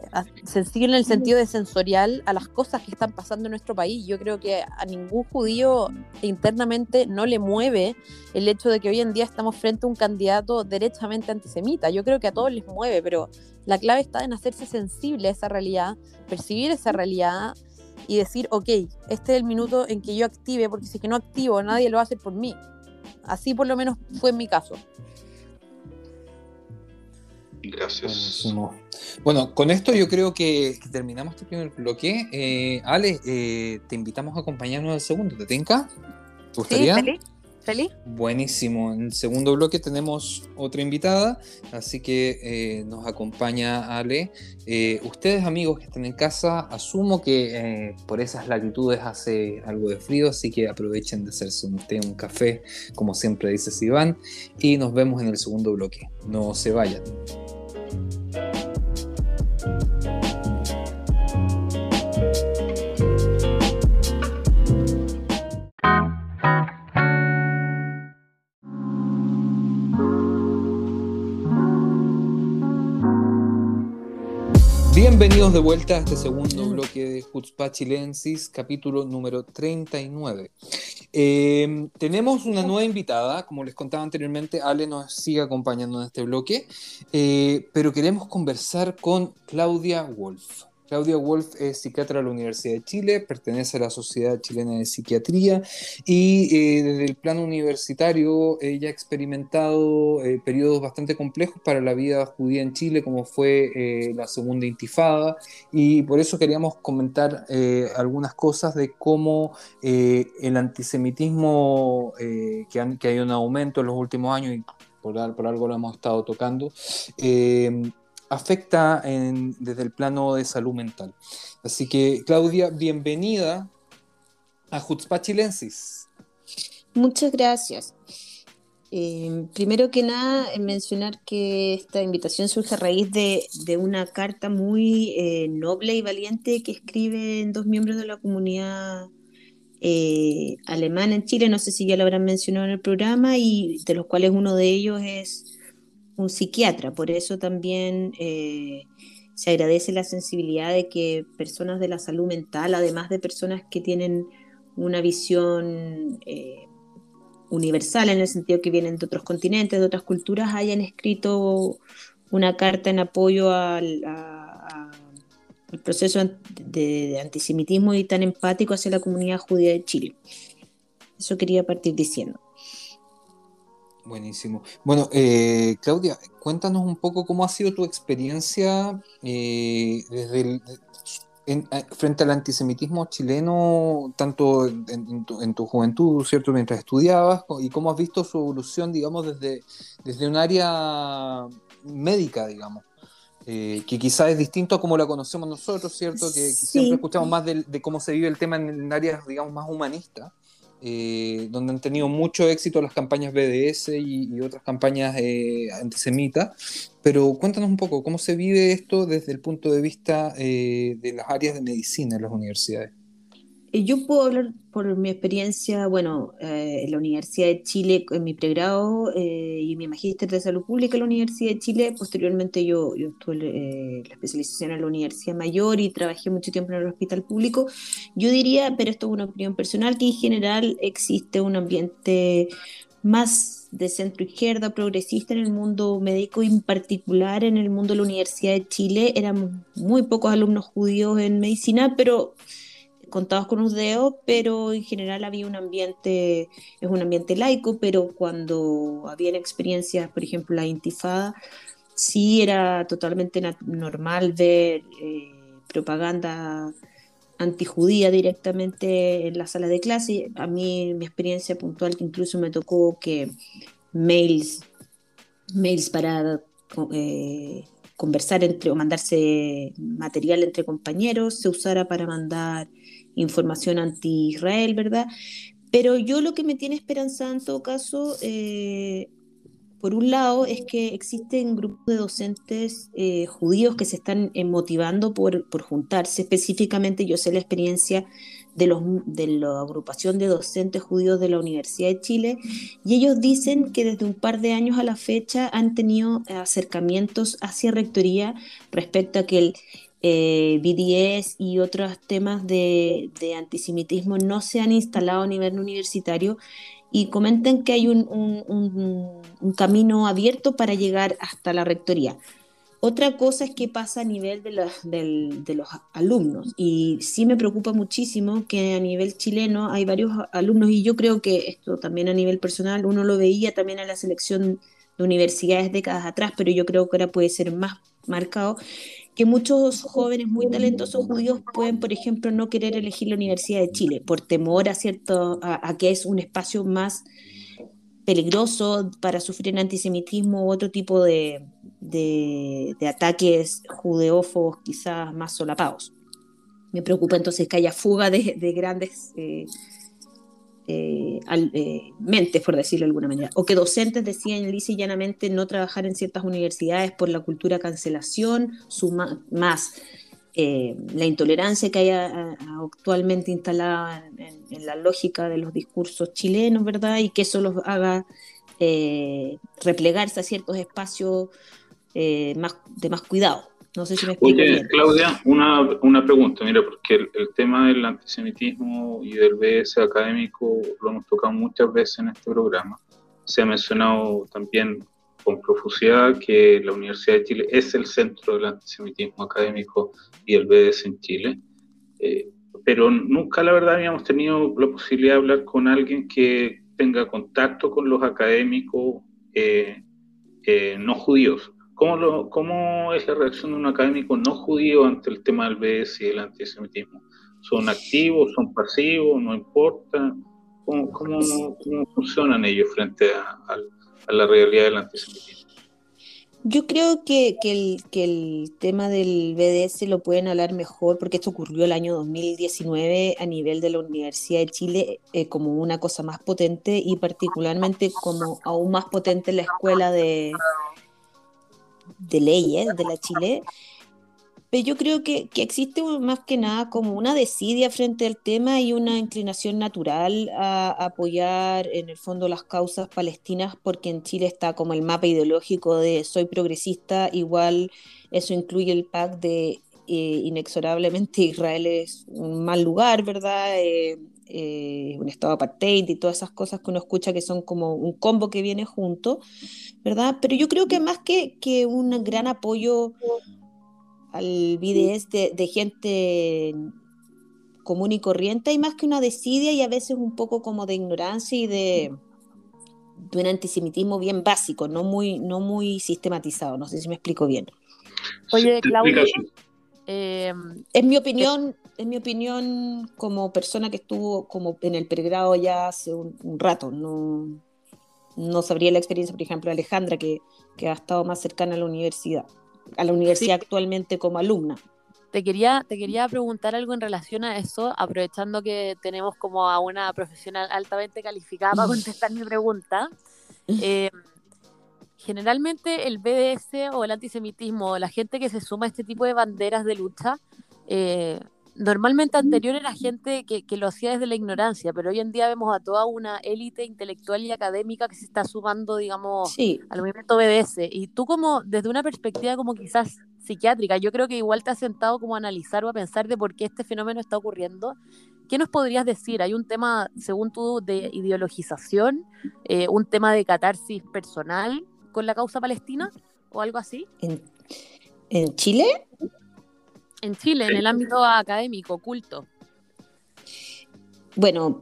sensible en el sentido de sensorial a las cosas que están pasando en nuestro país. Yo creo que a ningún judío internamente no le mueve el hecho de que hoy en día estamos frente a un candidato derechamente antisemita. Yo creo que a todos les mueve, pero la clave está en hacerse sensible a esa realidad, percibir esa realidad y decir, ok, este es el minuto en que yo active, porque si es que no activo, nadie lo va a hacer por mí. Así por lo menos fue en mi caso. Gracias. Bueno, con esto yo creo que terminamos este primer bloque. Eh, Ale, eh, te invitamos a acompañarnos al segundo. ¿Te tinca? ¿Te gustaría? Sí, feliz. Buenísimo. En el segundo bloque tenemos otra invitada, así que eh, nos acompaña Ale. ustedes, amigos que están en casa, asumo que por esas latitudes hace algo de frío, así que aprovechen de hacerse un té, un café, como siempre dice Sivan, y nos vemos en el segundo bloque. No se vayan. De vuelta a este segundo bloque de Jutzpah Chilensis, capítulo número 39. Eh, tenemos una nueva invitada, como les contaba anteriormente, Ale nos sigue acompañando en este bloque, eh, pero queremos conversar con Claudia Wolf. Claudia Wolf es psiquiatra de la Universidad de Chile, pertenece a la Sociedad Chilena de Psiquiatría y eh, desde el plano universitario ella ha experimentado eh, periodos bastante complejos para la vida judía en Chile, como fue eh, la segunda intifada, y por eso queríamos comentar algunas cosas de cómo el antisemitismo, que, que, hay un aumento en los últimos años, y por, por algo lo hemos estado tocando, afecta desde el plano de salud mental. Así que, Claudia, bienvenida a Jutzpah Chilensis. Muchas gracias. Eh, primero que nada, mencionar que esta invitación surge a raíz de, una carta muy eh, noble y valiente que escriben dos miembros de la comunidad eh, alemana en Chile, no sé si ya lo habrán mencionado en el programa, y de los cuales uno de ellos es un psiquiatra. Por eso también eh, se agradece la sensibilidad de que personas de la salud mental, además de personas que tienen una visión eh, universal en el sentido que vienen de otros continentes, de otras culturas, hayan escrito una carta en apoyo al, proceso de antisemitismo y tan empático hacia la comunidad judía de Chile. Eso quería partir diciendo. Buenísimo. Bueno, eh, Claudia, cuéntanos un poco cómo ha sido tu experiencia eh, desde eh, frente al antisemitismo chileno, tanto en, tu, juventud, ¿cierto? Mientras estudiabas, y cómo has visto su evolución, digamos, desde, desde un área médica, digamos. que quizás es distinto a como la conocemos nosotros, ¿cierto? Que, siempre escuchamos más de, de, cómo se vive el tema en áreas, digamos, más humanistas. Eh, donde han tenido mucho éxito las campañas BDS y, otras campañas eh, antisemitas. Pero cuéntanos un poco, ¿cómo se vive esto desde el punto de vista eh, de las áreas de medicina en las universidades? Eh, yo puedo hablar por mi experiencia, bueno, eh, en la Universidad de Chile, en mi pregrado eh, y mi magíster de salud pública en la Universidad de Chile. Posteriormente yo, yo tuve la especialización en la Universidad Mayor y trabajé mucho tiempo en el hospital público. Yo diría, pero esto es una opinión personal, que en general existe un ambiente más de centro izquierda, progresista en el mundo médico en particular en el mundo de la Universidad de Chile. Éramos muy pocos alumnos judíos en medicina, pero contados con un dedos, pero en general había un ambiente, es un ambiente laico, pero cuando habían experiencias, por ejemplo, la intifada, sí era totalmente normal ver eh, propaganda antijudía directamente en la sala de clase. A mí mi experiencia puntual que incluso me tocó que mails, mails para eh, conversar entre o mandarse material entre compañeros se usara para mandar información anti-Israel, ¿verdad? Pero yo lo que me tiene esperanza en todo caso, eh, por un lado, es que existen grupos de docentes eh, judíos que se están eh, motivando por, por, juntarse. Específicamente, yo sé la experiencia de, los, de la agrupación de docentes judíos de la Universidad de Chile, y ellos dicen que desde un par de años a la fecha han tenido acercamientos hacia rectoría respecto a que el eh, BDS y otros temas de, antisemitismo no se han instalado a nivel universitario y comentan que hay un, camino abierto para llegar hasta la rectoría. Otra cosa es qué pasa a nivel de, de, los alumnos y sí me preocupa muchísimo que a nivel chileno hay varios alumnos y yo creo que esto también a nivel personal uno lo veía también en la selección de universidades décadas atrás, pero yo creo que ahora puede ser más marcado, que muchos jóvenes muy talentosos judíos pueden, por ejemplo, no querer elegir la Universidad de Chile por temor a, cierto, a, que es un espacio más peligroso para sufrir antisemitismo u otro tipo de, de, ataques judeófobos quizás más solapados. Me preocupa entonces que haya fuga de, de grandes eh, eh, eh, mentes, por decirlo de alguna manera, o que docentes decían lisa y llanamente no trabajar en ciertas universidades por la cultura cancelación, suma, más eh, la intolerancia que hay actualmente instalada en, la lógica de los discursos chilenos, ¿verdad? Y que eso los haga replegarse a ciertos espacios más, de más cuidado. No sé si me explico Oye, Claudia, una, una, pregunta, mira, porque el, tema del antisemitismo y del BS académico lo hemos tocado muchas veces en este programa. Se ha mencionado también con profusidad que la Universidad de Chile es el centro del antisemitismo académico y el BS en Chile. Eh, pero nunca, la verdad, habíamos tenido la posibilidad de hablar con alguien que tenga contacto con los académicos eh, eh, no judíos. ¿Cómo, ¿Cómo es la reacción de un académico no judío ante el tema del BS y el antisemitismo? ¿Son activos, son pasivos, no importa? ¿Cómo, funcionan ellos frente a la realidad del antisemitismo? Yo creo que, el, tema del BDS lo pueden hablar mejor porque esto ocurrió el año 2019 a nivel de la Universidad de Chile eh, como una cosa más potente y particularmente como aún más potente en la escuela de, de leyes de la Chile, pero yo creo que, existe más que nada como una desidia frente al tema y una inclinación natural a, apoyar en el fondo las causas palestinas, porque en Chile está como el mapa ideológico de soy progresista, igual eso incluye el pack de eh, inexorablemente Israel es un mal lugar, ¿verdad? Eh, eh, un estado apartheid y todas esas cosas que uno escucha que son como un combo que viene junto, ¿verdad? Pero yo creo que más que, que un gran apoyo al BDS de, gente común y corriente, hay más que una desidia y a veces un poco como de ignorancia y de, un antisemitismo bien básico, no muy, no muy sistematizado. No sé si me explico bien. Oye, Claudia, eh, es mi opinión, es mi opinión como persona que estuvo como en el pregrado ya hace un, rato. No, no sabría la experiencia, por ejemplo, de Alejandra, que, que ha estado más cercana a la universidad a la universidad actualmente como alumna. Te quería, te quería preguntar algo en relación a eso, aprovechando que tenemos como a una profesional altamente calificada para contestar mi pregunta. Eh, generalmente el BDS o el antisemitismo, la gente que se suma a este tipo de banderas de lucha, eh, normalmente anterior era gente que, que, lo hacía desde la ignorancia, pero hoy en día vemos a toda una élite intelectual y académica que se está sumando, digamos, al movimiento BDS. Y tú como, desde una perspectiva como quizás psiquiátrica, yo creo que igual te has sentado como a analizar o a pensar de por qué este fenómeno está ocurriendo. ¿Qué nos podrías decir? ¿Hay un tema, según tú, de ideologización? Eh, ¿Un tema de catarsis personal con la causa palestina? ¿O algo así? ¿En, en Chile? En Chile, en el ámbito académico, culto. Bueno,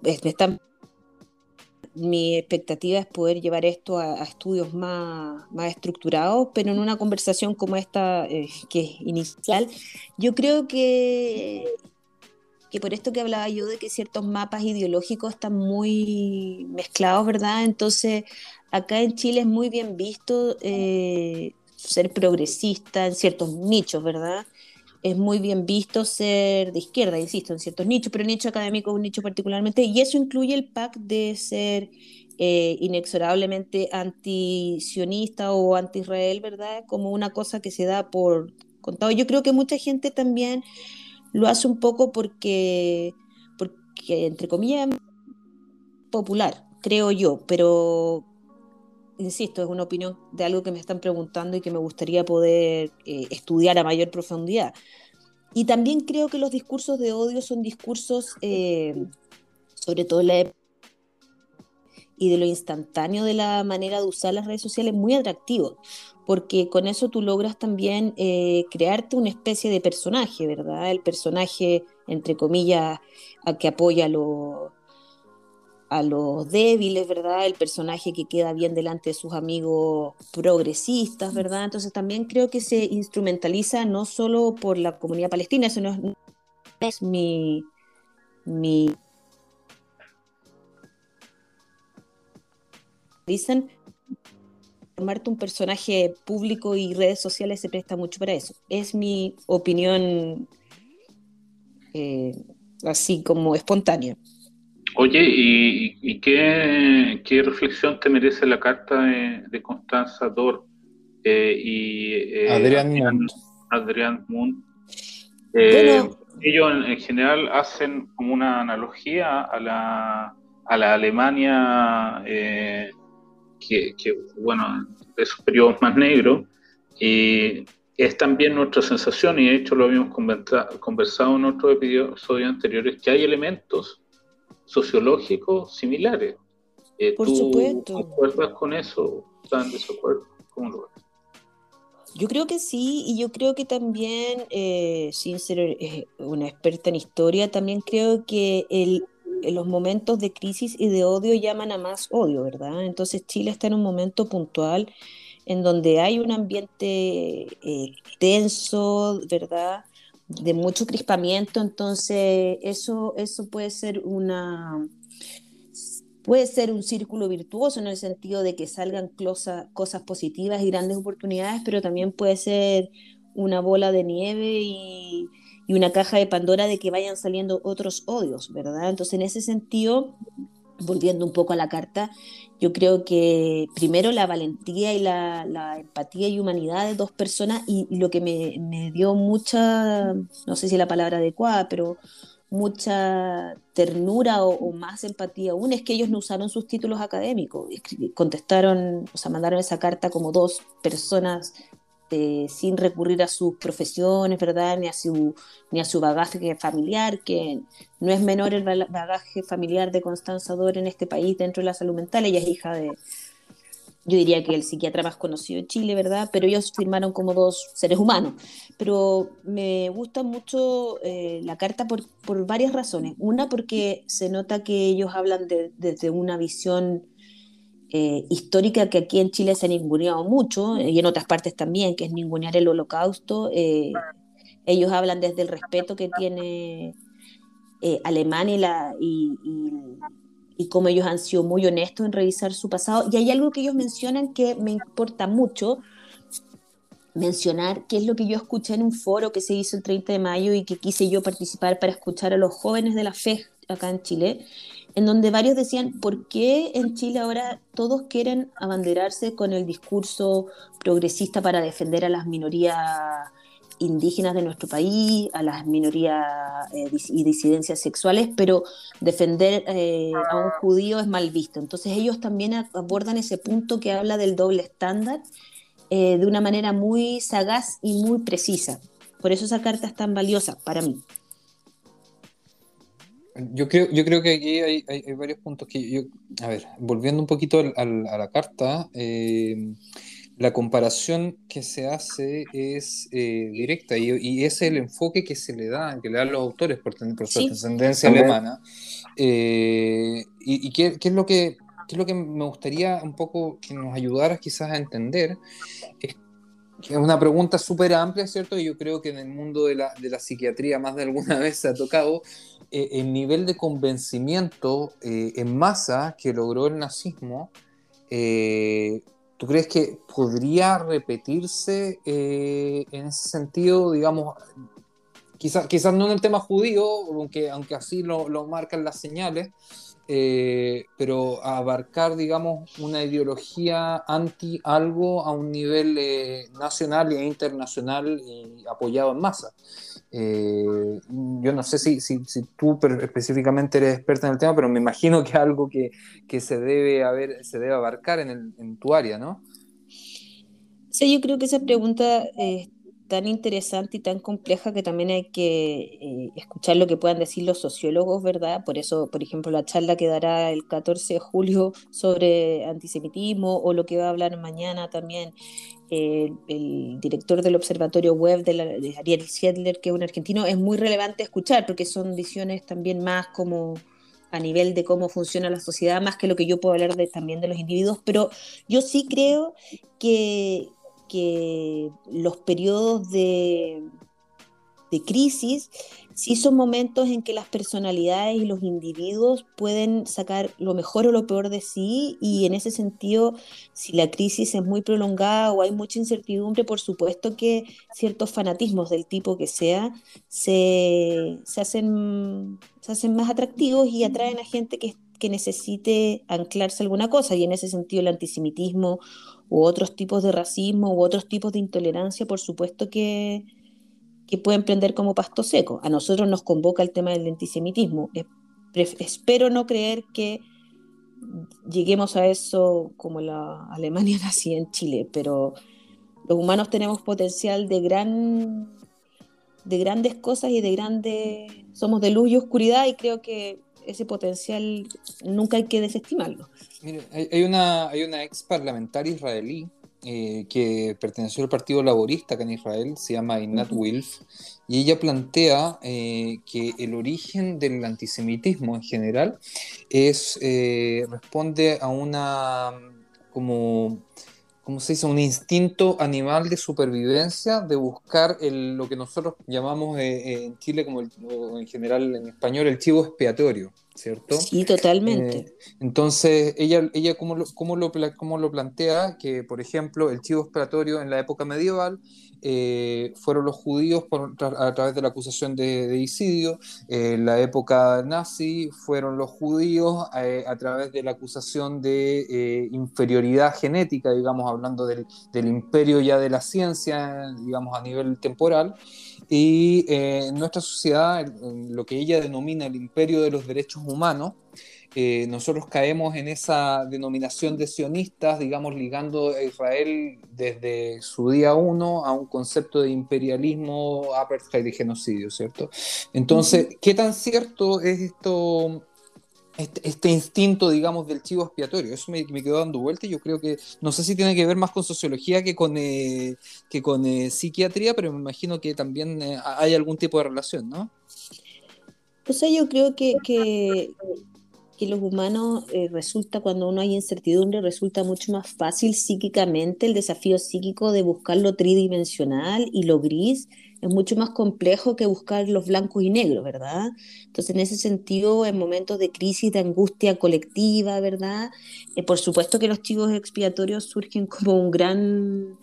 mi expectativa es poder llevar esto a, estudios más, más, estructurados, pero en una conversación como esta, eh, que es inicial, yo creo que, que por esto que hablaba yo de que ciertos mapas ideológicos están muy mezclados, ¿verdad? Entonces, acá en Chile es muy bien visto eh, ser progresista en ciertos nichos, ¿verdad? Es muy bien visto ser de izquierda, insisto, en ciertos nichos, pero el nicho académico es un nicho particularmente, y eso incluye el pack de ser eh, inexorablemente anti-sionista o anti-Israel, ¿verdad? Como una cosa que se da por contado. Yo creo que mucha gente también lo hace un poco porque, porque entre comillas, popular, creo yo, pero insisto, es una opinión de algo que me están preguntando y que me gustaría poder eh, estudiar a mayor profundidad. Y también creo que los discursos de odio son discursos, eh, sobre todo la y de lo instantáneo de la manera de usar las redes sociales, muy atractivos, porque con eso tú logras también eh, crearte una especie de personaje, ¿verdad? El personaje, entre comillas, a que apoya lo, a los débiles, ¿verdad? El personaje que queda bien delante de sus amigos progresistas, ¿verdad? Entonces también creo que se instrumentaliza no solo por la comunidad palestina, eso no es, mi, mi... Dicen, formarte un personaje público y redes sociales se presta mucho para eso. Es mi opinión eh, así como espontánea. Oye, ¿y, qué, reflexión te merece la carta de, Constanza Dor eh, y eh, Adrián Munt? Adrián Munt. Eh, ellos en, general hacen como una analogía a la, a la Alemania que, bueno, de esos periodos más negros, y, es también nuestra sensación, y de hecho lo habíamos conversado en otros episodios anteriores, que hay elementos sociológicos similares. Eh, Por ¿tú supuesto. ¿Concuerdas con eso? ¿Están desacuerdo? ¿Cómo lo ves? Yo creo que sí, y yo creo que también, eh, sin ser eh, una experta en historia, también creo que el, los momentos de crisis y de odio llaman a más odio, ¿verdad? Entonces Chile está en un momento puntual en donde hay un ambiente eh, tenso, ¿verdad? De mucho crispamiento, entonces eso, eso puede ser una puede ser un círculo virtuoso en el sentido de que salgan cosas positivas y grandes oportunidades, pero también puede ser una bola de nieve y, y una caja de Pandora de que vayan saliendo otros odios, ¿verdad? Entonces, en ese sentido, volviendo un poco a la carta, yo creo que primero la valentía y la, empatía y humanidad de dos personas y, lo que me, dio mucha, no sé si la palabra adecuada, pero mucha ternura o, más empatía aún es que ellos no usaron sus títulos académicos, contestaron, o sea, mandaron esa carta como dos personas este, sin recurrir a sus profesiones, ¿verdad? Ni a su, ni a su bagaje familiar, que no es menor el bagaje familiar de Constanza Dor en este país dentro de la salud mental. Ella es hija de, yo diría que el psiquiatra más conocido de Chile, ¿verdad? Pero ellos firmaron como dos seres humanos. Pero me gusta mucho eh, la carta por, por, varias razones. Una, porque se nota que ellos hablan desde una visión eh, histórica que aquí en Chile se ha ninguneado mucho, y en otras partes también, que es ningunear el holocausto. Eh, ellos hablan desde el respeto que tiene eh, Alemania y, la, y, y, cómo ellos han sido muy honestos en revisar su pasado. Y hay algo que ellos mencionan que me importa mucho mencionar, que es lo que yo escuché en un foro que se hizo el 30 de mayo y que quise yo participar para escuchar a los jóvenes de la fe acá en Chile en donde varios decían, ¿por qué en Chile ahora todos quieren abanderarse con el discurso progresista para defender a las minorías indígenas de nuestro país, a las minorías eh, y disidencias sexuales, pero defender eh, a un judío es mal visto. Entonces ellos también abordan ese punto que habla del doble estándar eh, de una manera muy sagaz y muy precisa. Por eso esa carta es tan valiosa para mí. Yo creo, yo creo que aquí hay, varios puntos que yo, a ver, volviendo un poquito a la carta, eh, la comparación que se hace es eh, directa y, es el enfoque que se le da, que le dan los autores por, por su descendencia alemana. Eh, y, qué, es lo que, qué es lo que me gustaría un poco que nos ayudaras quizás a entender, es es una pregunta súper amplia, ¿cierto? Y yo creo que en el mundo de la, de la psiquiatría más de alguna vez se ha tocado, el nivel de convencimiento eh, en masa que logró el nazismo, eh, ¿tú crees que podría repetirse en ese sentido, digamos, quizás quizás no en el tema judío, aunque, aunque así lo, lo marcan las señales, eh, pero abarcar, digamos, una ideología anti algo a un nivel eh, nacional e internacional apoyado en masa. Eh, yo no sé si, si, tú específicamente eres experta en el tema, pero me imagino que es algo que, que se, debe haber, se debe abarcar en, el, en tu área, ¿no? Sí, yo creo que esa pregunta tan interesante y tan compleja que también hay que eh, escuchar lo que puedan decir los sociólogos, ¿verdad? Por eso, por ejemplo, la charla que dará el 14 de julio sobre antisemitismo o lo que va a hablar mañana también eh, el director del Observatorio Web de, Ariel Siedler, que es un argentino, es muy relevante escuchar porque son visiones también más como a nivel de cómo funciona la sociedad, más que lo que yo puedo hablar de, también de los individuos, pero yo sí creo que, que los periodos de, de crisis sí son momentos en que las personalidades y los individuos pueden sacar lo mejor o lo peor de sí y en ese sentido, si la crisis es muy prolongada o hay mucha incertidumbre, por supuesto que ciertos fanatismos del tipo que sea se, se hacen, se hacen más atractivos y atraen a gente que, que necesite anclarse alguna cosa y en ese sentido el antisemitismo u otros tipos de racismo u otros tipos de intolerancia, por supuesto que, que pueden prender como pasto seco. A nosotros nos convoca el tema del antisemitismo. espero no creer que lleguemos a eso como la Alemania nací en Chile, pero los humanos tenemos potencial de gran de grandes cosas y de grandes somos de luz y oscuridad y creo que ese potencial nunca hay que desestimarlo. Mire, hay, una, hay una ex parlamentaria israelí eh, que perteneció al Partido Laborista acá en Israel, se llama Inat Wilf, y ella plantea eh, que el origen del antisemitismo en general es, eh, responde a una como ¿cómo se dice? Un instinto animal de supervivencia, de buscar lo que nosotros llamamos en Chile, como en general en español, el chivo expiatorio. ¿cierto? Sí, totalmente. Eh, entonces, ella, ella ¿cómo, lo, cómo, lo, cómo lo plantea? Que, por ejemplo, el chivo expiatorio en la época medieval eh, fueron los judíos a través de la acusación de, de en la época nazi fueron los judíos eh, a través de la acusación de inferioridad genética, digamos, hablando del, del imperio ya de la ciencia, digamos, a nivel temporal. Y eh, en nuestra sociedad, lo que ella denomina el imperio de los derechos humanos, eh, nosotros caemos en esa denominación de sionistas, digamos, ligando a Israel desde su día uno a un concepto de imperialismo, apartheid y genocidio, ¿cierto? Entonces, ¿qué tan cierto es esto este, este, instinto, digamos, del chivo expiatorio. Eso me, quedó dando vuelta y yo creo que, no sé si tiene que ver más con sociología que con, eh, que con eh, psiquiatría, pero me imagino que también eh, hay algún tipo de relación, ¿no? O sea, yo creo que, que, que los humanos resulta, cuando uno hay incertidumbre, resulta mucho más fácil psíquicamente el desafío psíquico de buscar lo tridimensional y lo gris es mucho más complejo que buscar los blancos y negros, ¿verdad? Entonces, en ese sentido, en momentos de crisis, de angustia colectiva, ¿verdad? Eh, por supuesto que los chivos expiatorios surgen como un gran,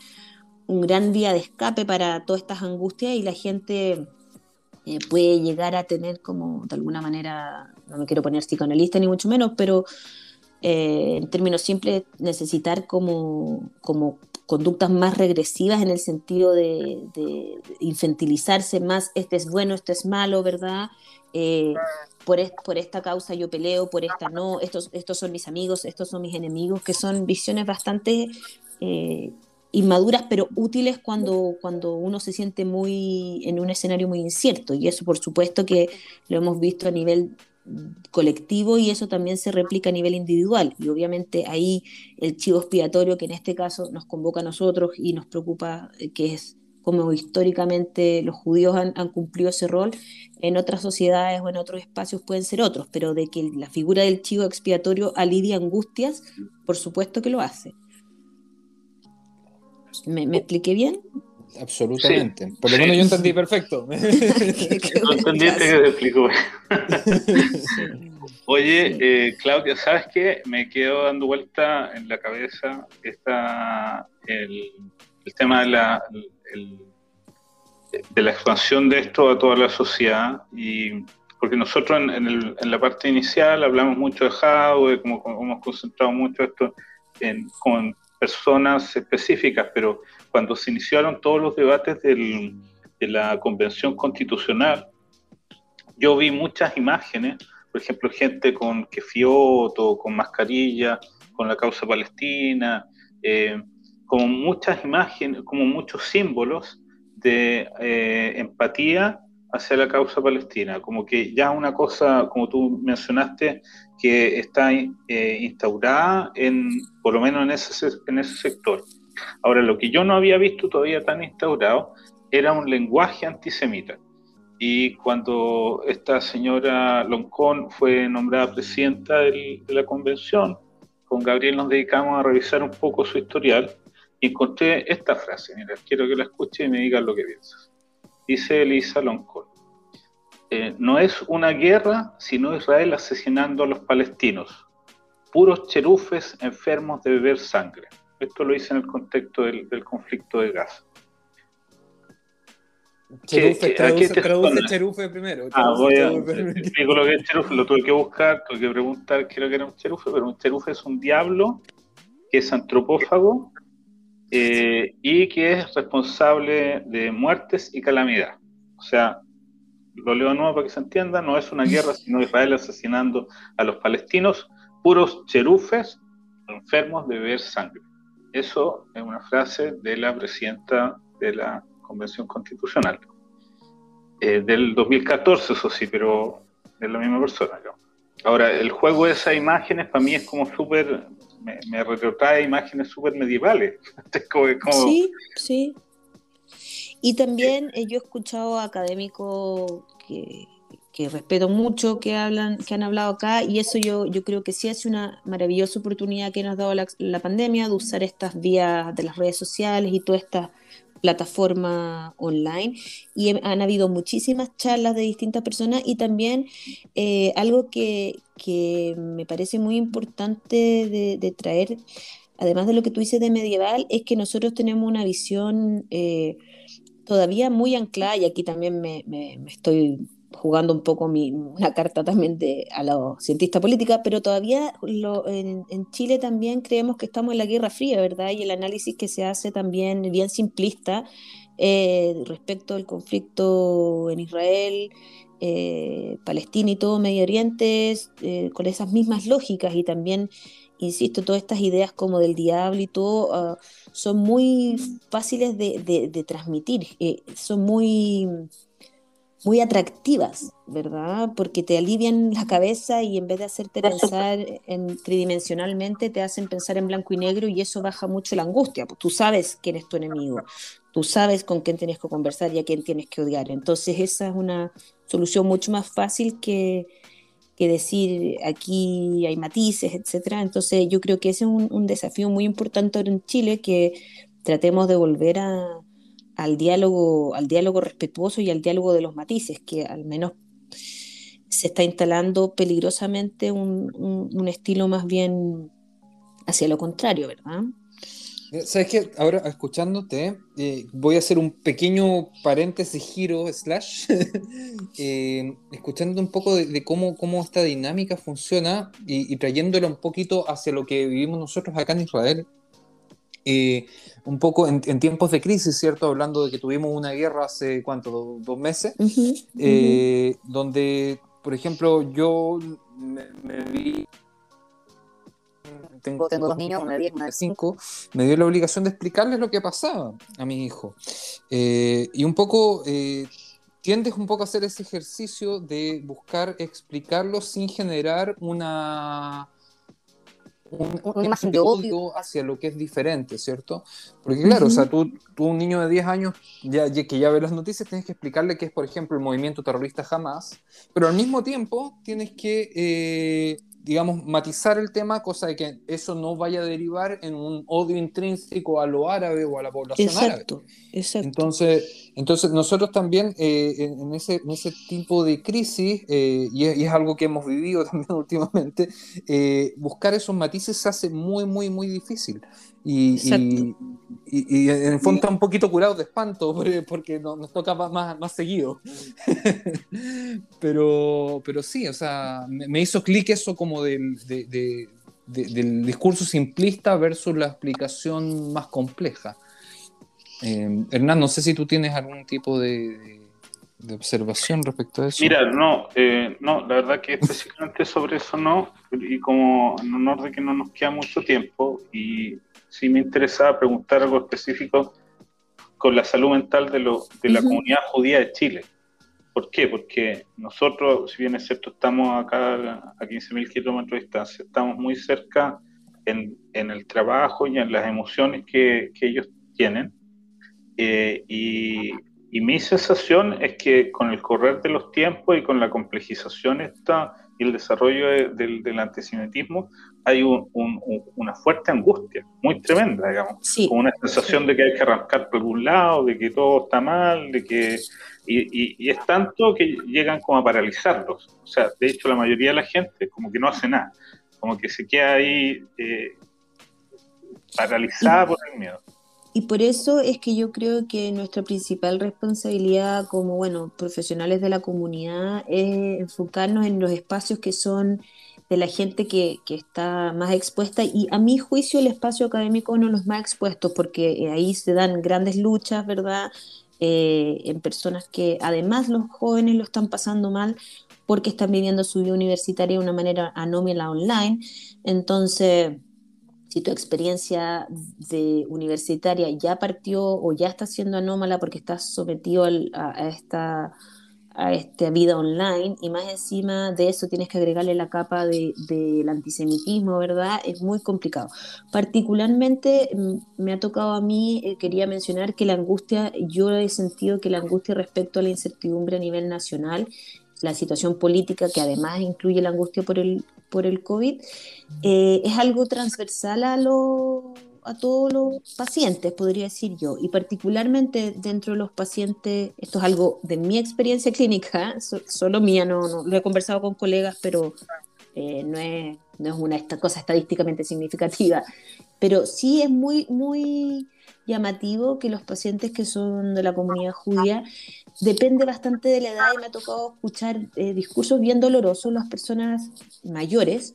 un gran vía de escape para todas estas angustias y la gente eh, puede llegar a tener como, de alguna manera, no me quiero poner psicoanalista ni mucho menos, pero eh, en términos simples, necesitar como, como conductas más regresivas en el sentido de, infantilizarse más, este es bueno, este es malo, ¿verdad? Eh, por, por, esta causa yo peleo, por esta no, estos, estos son mis amigos, estos son mis enemigos, que son visiones bastante inmaduras, pero útiles cuando, cuando uno se siente muy en un escenario muy incierto. Y eso, por supuesto, que lo hemos visto a nivel colectivo y eso también se replica a nivel individual. Y obviamente ahí el chivo expiatorio que en este caso nos convoca a nosotros y nos preocupa, eh, que es como históricamente los judíos han, cumplido ese rol, en otras sociedades o en otros espacios pueden ser otros, pero de que la figura del chivo expiatorio alivia angustias, por supuesto que lo hace. ¿Me, me expliqué bien? Absolutamente. Por lo menos yo entendí perfecto. no entendiste que te explicó. Oye, eh, Claudia, ¿sabes qué? Me quedo dando vuelta en la cabeza está el, tema de la, de la expansión de esto a toda la sociedad y porque nosotros en, la parte inicial hablamos mucho de Jadwe, como, hemos concentrado mucho esto en, con personas específicas, pero cuando se iniciaron todos los debates de la Convención Constitucional, yo vi muchas imágenes, por ejemplo, gente con kefioto, con mascarilla, con la causa palestina, eh, como muchas imágenes, como muchos símbolos de eh, empatía hacia la causa palestina, como que ya una cosa, como tú mencionaste, que está eh, instaurada en, por lo menos en ese, en ese sector. Ahora, lo que yo no había visto todavía tan instaurado era un lenguaje antisemita. Y cuando esta señora Loncón fue nombrada presidenta de la convención, con Gabriel nos dedicamos a revisar un poco su historial y encontré esta frase. Mira, quiero que la escuche y me digas lo que piensas. Dice Elisa Loncón. Eh, no es una guerra, sino Israel asesinando a los palestinos. Puros cherufes enfermos de beber sangre. Esto lo hice en el contexto del, conflicto de Gaza. Cherufe, traduce, cherufe primero. Ah, voy a cherufe, lo tuve que buscar, tuve que preguntar qué era que era un cherufe, pero un cherufe es un diablo que es antropófago eh, y que es responsable de muertes y calamidad. O sea, lo leo de nuevo para que se entienda, no es una guerra, sino Israel asesinando a los palestinos, puros cherufes enfermos de beber sangre. eso es una frase de la presidenta de la Convención Constitucional. Eh, del 2014, eso sí, pero es la misma persona. Ahora, el juego de esas imágenes para mí es como súper, me, me, retrotrae imágenes súper medievales. Sí, sí. Y también eh, yo he escuchado académicos que, que respeto mucho que hablan, que han hablado acá, y eso yo, yo creo que sí es una maravillosa oportunidad que nos ha dado la, la pandemia de usar estas vías de las redes sociales y toda esta plataforma online. Y han habido muchísimas charlas de distintas personas y también eh, algo que, que, me parece muy importante de, de, traer, además de lo que tú dices de medieval, es que nosotros tenemos una visión eh, todavía muy anclada y aquí también me, estoy jugando un poco mi, una carta también de, a la cientista política, pero todavía en, Chile también creemos que estamos en la Guerra Fría, ¿verdad? Y el análisis que se hace también bien simplista eh, respecto al conflicto en Israel, eh, Palestina y todo Medio Oriente, eh, con esas mismas lógicas y también, insisto, todas estas ideas como del diablo y todo, uh, son muy fáciles de, de, de transmitir, eh, son muy muy atractivas, ¿verdad? Porque te alivian la cabeza y en vez de hacerte pensar en, tridimensionalmente, te hacen pensar en blanco y negro y eso baja mucho la angustia. Pues tú sabes quién es tu enemigo, tú sabes con quién tienes que conversar y a quién tienes que odiar. Entonces esa es una solución mucho más fácil que, que decir aquí hay matices, etcétera. Entonces yo creo que ese es un, un desafío muy importante ahora en Chile que tratemos de volver a, al diálogo, al diálogo respetuoso y al diálogo de los matices, que al menos se está instalando peligrosamente un, un, estilo más bien hacia lo contrario, ¿verdad? Sabes que ahora escuchándote, eh, voy a hacer un pequeño paréntesis giro slash, eh, escuchando un poco de, de, cómo, cómo esta dinámica funciona y, y trayéndola un poquito hacia lo que vivimos nosotros acá en Israel. Eh, un poco en, en, tiempos de crisis, ¿cierto? Hablando de que tuvimos una guerra hace, ¿cuánto? ¿Dos meses? Uh -huh, uh -huh. Donde, por ejemplo, yo me, me vi... Tengo, tengo, dos niños, una de 10, una de 5, me dio la obligación de explicarles lo que pasaba a mi hijo. Eh, y un poco eh, tiendes un poco a hacer ese ejercicio de buscar explicarlo sin generar una un, una imagen de odio hacia lo que es diferente, ¿cierto? Porque claro, uh -huh. o sea, tú, tú, un niño de 10 años ya, que ya ve las noticias, tienes que explicarle que es, por ejemplo, el movimiento terrorista jamás, pero al mismo tiempo tienes que eh, digamos, matizar el tema, cosa de que eso no vaya a derivar en un odio intrínseco a lo árabe o a la población exacto, árabe. Exacto. Entonces, entonces nosotros también eh, en, ese, en ese tipo de crisis, eh, y, es, y, es, algo que hemos vivido también últimamente, eh, buscar esos matices se hace muy, muy, muy difícil. Y, y, y, en el fondo está un poquito curado de espanto porque, porque no, nos toca más, más seguido. pero, pero sí, o sea, me, hizo clic eso como del, de, de, de, del discurso simplista versus la explicación más compleja. Eh, Hernán, no sé si tú tienes algún tipo de, de observación respecto a eso. Mira, no, eh, no, la verdad que específicamente sobre eso no, y como en honor de que no nos queda mucho tiempo, y sí me interesaba preguntar algo específico con la salud mental de, lo, de la uh -huh. comunidad judía de Chile. ¿Por qué? Porque nosotros, si bien es cierto, estamos acá a 15.000 kilómetros de distancia, estamos muy cerca en, en, el trabajo y en las emociones que, que ellos tienen. Eh, y, y, mi sensación es que con el correr de los tiempos y con la complejización esta y el desarrollo de, de, del antisemitismo, hay un, un, una fuerte angustia, muy tremenda, digamos. Sí. Como una sensación de que hay que arrancar por algún lado, de que todo está mal, de que. Y, y, y, es tanto que llegan como a paralizarlos. O sea, de hecho, la mayoría de la gente como que no hace nada, como que se queda ahí eh, paralizada por el miedo. Y por eso es que yo creo que nuestra principal responsabilidad como, bueno, profesionales de la comunidad es enfocarnos en los espacios que son de la gente que, que, está más expuesta y a mi juicio el espacio académico uno de los más expuestos porque ahí se dan grandes luchas, ¿verdad? Eh, en personas que además los jóvenes lo están pasando mal porque están viviendo su vida universitaria de una manera anómala online. Entonces, si tu experiencia de universitaria ya partió o ya está siendo anómala porque estás sometido a, esta a esta vida online y más encima de eso tienes que agregarle la capa del de, antisemitismo, ¿verdad? Es muy complicado. Particularmente mm, me ha tocado a mí, eh, quería mencionar que la angustia, yo he sentido que la angustia respecto a la incertidumbre a nivel nacional, la situación política que además incluye la angustia por el, por el COVID, eh, es algo transversal a los a todos los pacientes, podría decir yo, y particularmente dentro de los pacientes, esto es algo de mi experiencia clínica, solo mía, no, lo he conversado con colegas, pero eh, no, es, no, es, una esta cosa estadísticamente significativa, pero sí es muy, muy llamativo que los pacientes que son de la comunidad judía depende bastante de la edad y me ha tocado escuchar eh, discursos bien dolorosos, las personas mayores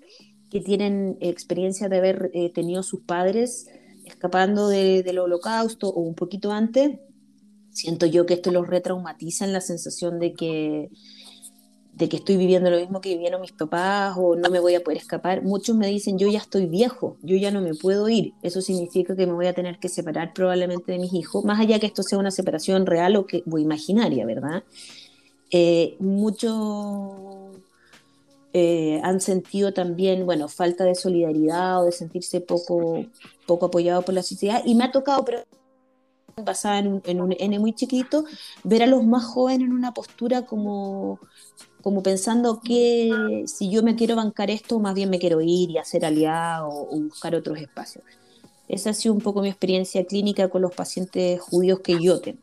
que tienen experiencia de haber eh, tenido sus padres escapando del holocausto o un poquito antes, siento yo que esto los retraumatiza en la sensación de que, de que estoy viviendo lo mismo que vivieron mis papás o no me voy a poder escapar. Muchos me dicen, yo ya estoy viejo, yo ya no me puedo ir. Eso significa que me voy a tener que separar probablemente de mis hijos, más allá que esto sea una separación real o, que, imaginaria, ¿verdad? Eh, muchos eh, han sentido también, bueno, falta de solidaridad o de sentirse poco, poco apoyado por la sociedad. Y me ha tocado, pero basada en un N muy chiquito, ver a los más jóvenes en una postura como, como pensando que si yo me quiero bancar esto, más bien me quiero ir y hacer aliado o, buscar otros espacios. Esa ha sido un poco mi experiencia clínica con los pacientes judíos que yo tengo.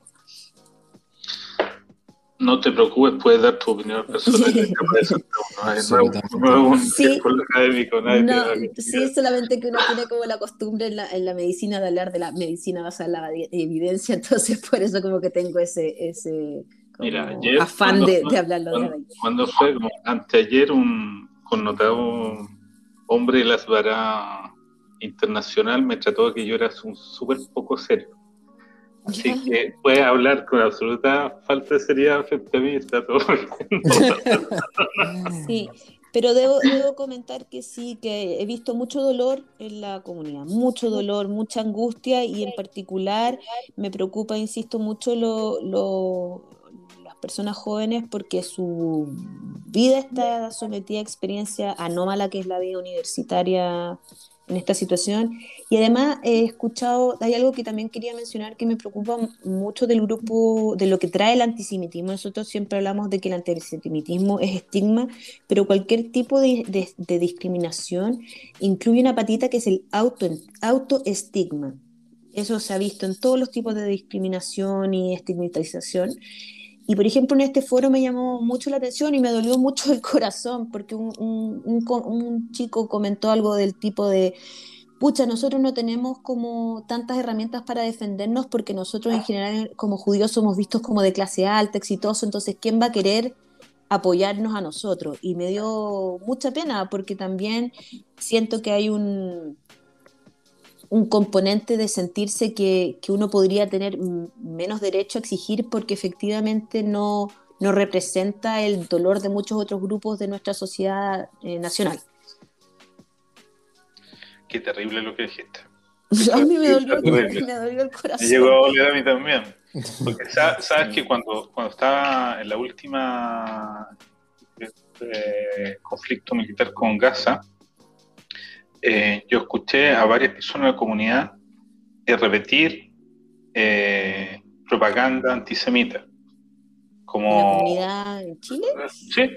No te preocupes, puedes dar tu opinión personal. no es un sí, académico. Sí, solamente que uno tiene como la costumbre en la, en la, medicina de hablar de la medicina basada en la evidencia, entonces por eso como que tengo ese, ese afán de, de, hablarlo cuando, de Cuando fue como anteayer un connotado hombre de la ciudad internacional me trató de que yo era un súper poco serio. Así que puedes hablar con absoluta falta de seriedad frente a mí, está todo Sí, pero debo, debo, comentar que sí, que he visto mucho dolor en la comunidad, mucho dolor, mucha angustia y en particular me preocupa, insisto, mucho lo, lo, personas jóvenes porque su vida está sometida a experiencia anómala que es la vida universitaria en esta situación. Y además he escuchado, hay algo que también quería mencionar que me preocupa mucho del grupo, de lo que trae el antisemitismo. Nosotros siempre hablamos de que el antisemitismo es estigma, pero cualquier tipo de, de, discriminación incluye una patita que es el auto, autoestigma. Eso se ha visto en todos los tipos de discriminación y estigmatización. Y por ejemplo, en este foro me llamó mucho la atención y me dolió mucho el corazón, porque un, un, chico comentó algo del tipo de, pucha, nosotros no tenemos como tantas herramientas para defendernos porque nosotros en general como judíos somos vistos como de clase alta, exitoso, entonces ¿quién va a querer apoyarnos a nosotros? Y me dio mucha pena porque también siento que hay un, un componente de sentirse que, que, uno podría tener menos derecho a exigir porque efectivamente no, no representa el dolor de muchos otros grupos de nuestra sociedad eh, nacional. Qué terrible lo que dijiste. a mí me dolió, me dolió, el corazón. Me llegó a doler a mí también. Porque sabes que cuando, cuando estaba en la última eh, conflicto militar con Gaza, eh, yo escuché a varias personas de la comunidad repetir eh, propaganda antisemita. Como, ¿La comunidad en Chile? Sí,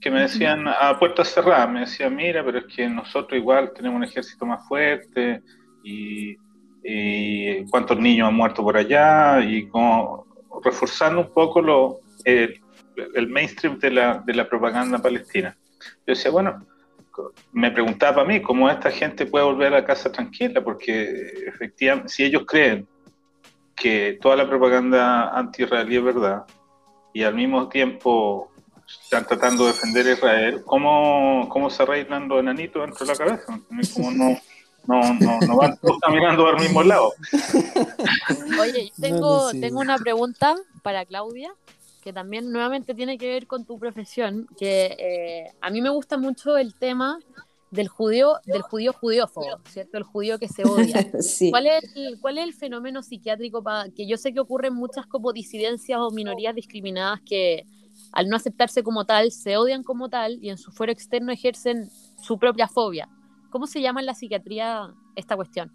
que me decían a puertas cerradas, me decían, mira, pero es que nosotros igual tenemos un ejército más fuerte y, cuántos niños han muerto por allá y como reforzando un poco lo, el, el mainstream de la, de la propaganda palestina. Yo decía, bueno, me preguntaba para mí cómo esta gente puede volver a la casa tranquila, porque efectivamente, si ellos creen que toda la propaganda anti-israelí es verdad, y al mismo tiempo están tratando de defender a Israel, ¿cómo, cómo se arreglan los enanitos dentro de la cabeza? ¿Cómo no, no, no, no van todos caminando al mismo lado? Oye, tengo, tengo una pregunta para Claudia que también nuevamente tiene que ver con tu profesión, que eh, a mí me gusta mucho el tema del judío, del judío judiófobo, ¿cierto? El judío que se odia. ¿Cuál, es el, ¿Cuál es el fenómeno psiquiátrico para que yo sé que ocurren muchas como disidencias o minorías discriminadas que al no aceptarse como tal, se odian como tal y en su fuero externo ejercen su propia fobia? ¿Cómo se llama en la psiquiatría esta cuestión?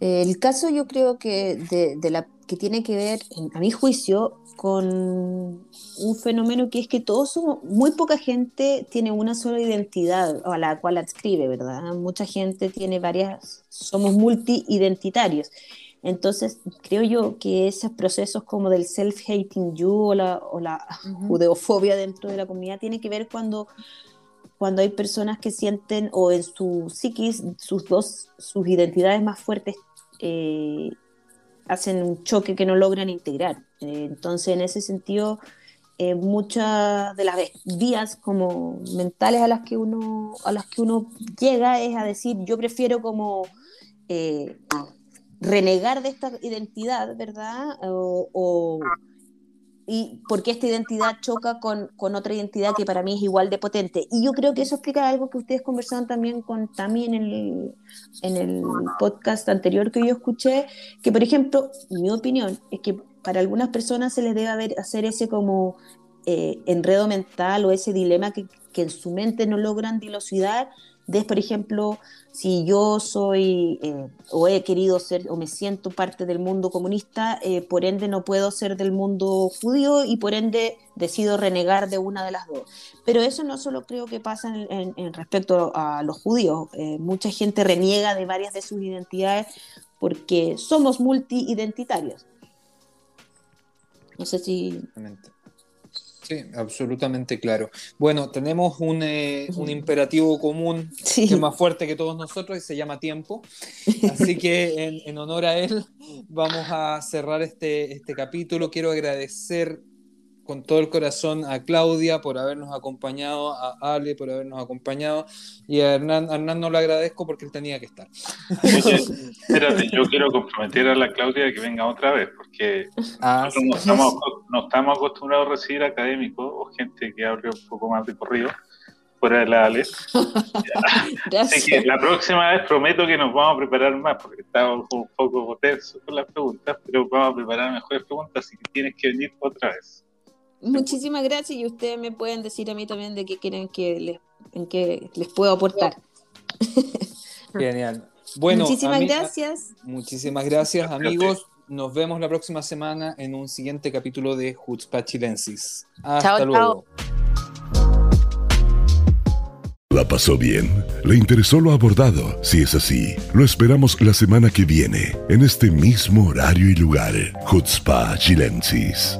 El caso yo creo que de, la que tiene que ver, a mi juicio, con un fenómeno que es que todos somos, muy poca gente tiene una sola identidad a la cual adscribe, ¿verdad? Mucha gente tiene varias, somos multi-identitarios. Entonces, creo yo que esos procesos como del self-hating you o la, o la judeofobia dentro de la comunidad tiene que ver cuando cuando hay personas que sienten o en su psiquis sus dos sus identidades más fuertes eh, hacen un choque que no logran integrar. Eh, entonces, en ese sentido, eh, muchas de las vías como mentales a las que uno a las que uno llega es a decir yo prefiero como renegar de esta identidad, ¿verdad? o y porque esta identidad choca con, con, otra identidad que para mí es igual de potente. Y yo creo que eso explica algo que ustedes conversaron también con también en el, en el podcast anterior que yo escuché, que por ejemplo, mi opinión es que para algunas personas se les debe hacer ese como eh, enredo mental o ese dilema que, que en su mente no logran dilucidar de, por ejemplo, si yo soy eh, o he querido ser o me siento parte del mundo comunista, eh, por ende no puedo ser del mundo judío y por ende decido renegar de una de las dos. Pero eso no solo creo que pasa en, respecto a los judíos. Eh, mucha gente reniega de varias de sus identidades porque somos multi-identitarios. No sé si... Sí, absolutamente claro. Bueno, tenemos un, eh, imperativo común que es más fuerte que todos nosotros y se llama tiempo. Así que en, honor a él vamos a cerrar este, este capítulo. Quiero agradecer con todo el corazón a Claudia por habernos acompañado, a Ale por habernos acompañado y a Hernán, Hernán no le agradezco porque él tenía que estar. espérate, yo quiero comprometer a la Claudia que venga otra vez porque ah, nosotros no, estamos, no, estamos, acostumbrados a recibir académicos o gente que hable un poco más de corrido fuera de la Ale. Así que la próxima vez prometo que nos vamos a preparar más porque estamos un poco tensos con las preguntas, pero vamos a preparar mejores preguntas, así que tienes que venir otra vez. Muchísimas gracias y ustedes me pueden decir a mí también de qué quieren que les, en qué les puedo aportar. Genial. Bueno, muchísimas gracias. Muchísimas gracias, amigos. Nos vemos la próxima semana en un siguiente capítulo de Hutzpah Chilensis. Hasta luego. ¿La pasó bien? ¿Le interesó lo abordado? Si es así, lo esperamos la semana que viene, en este mismo horario y lugar. Hutzpah Chilensis.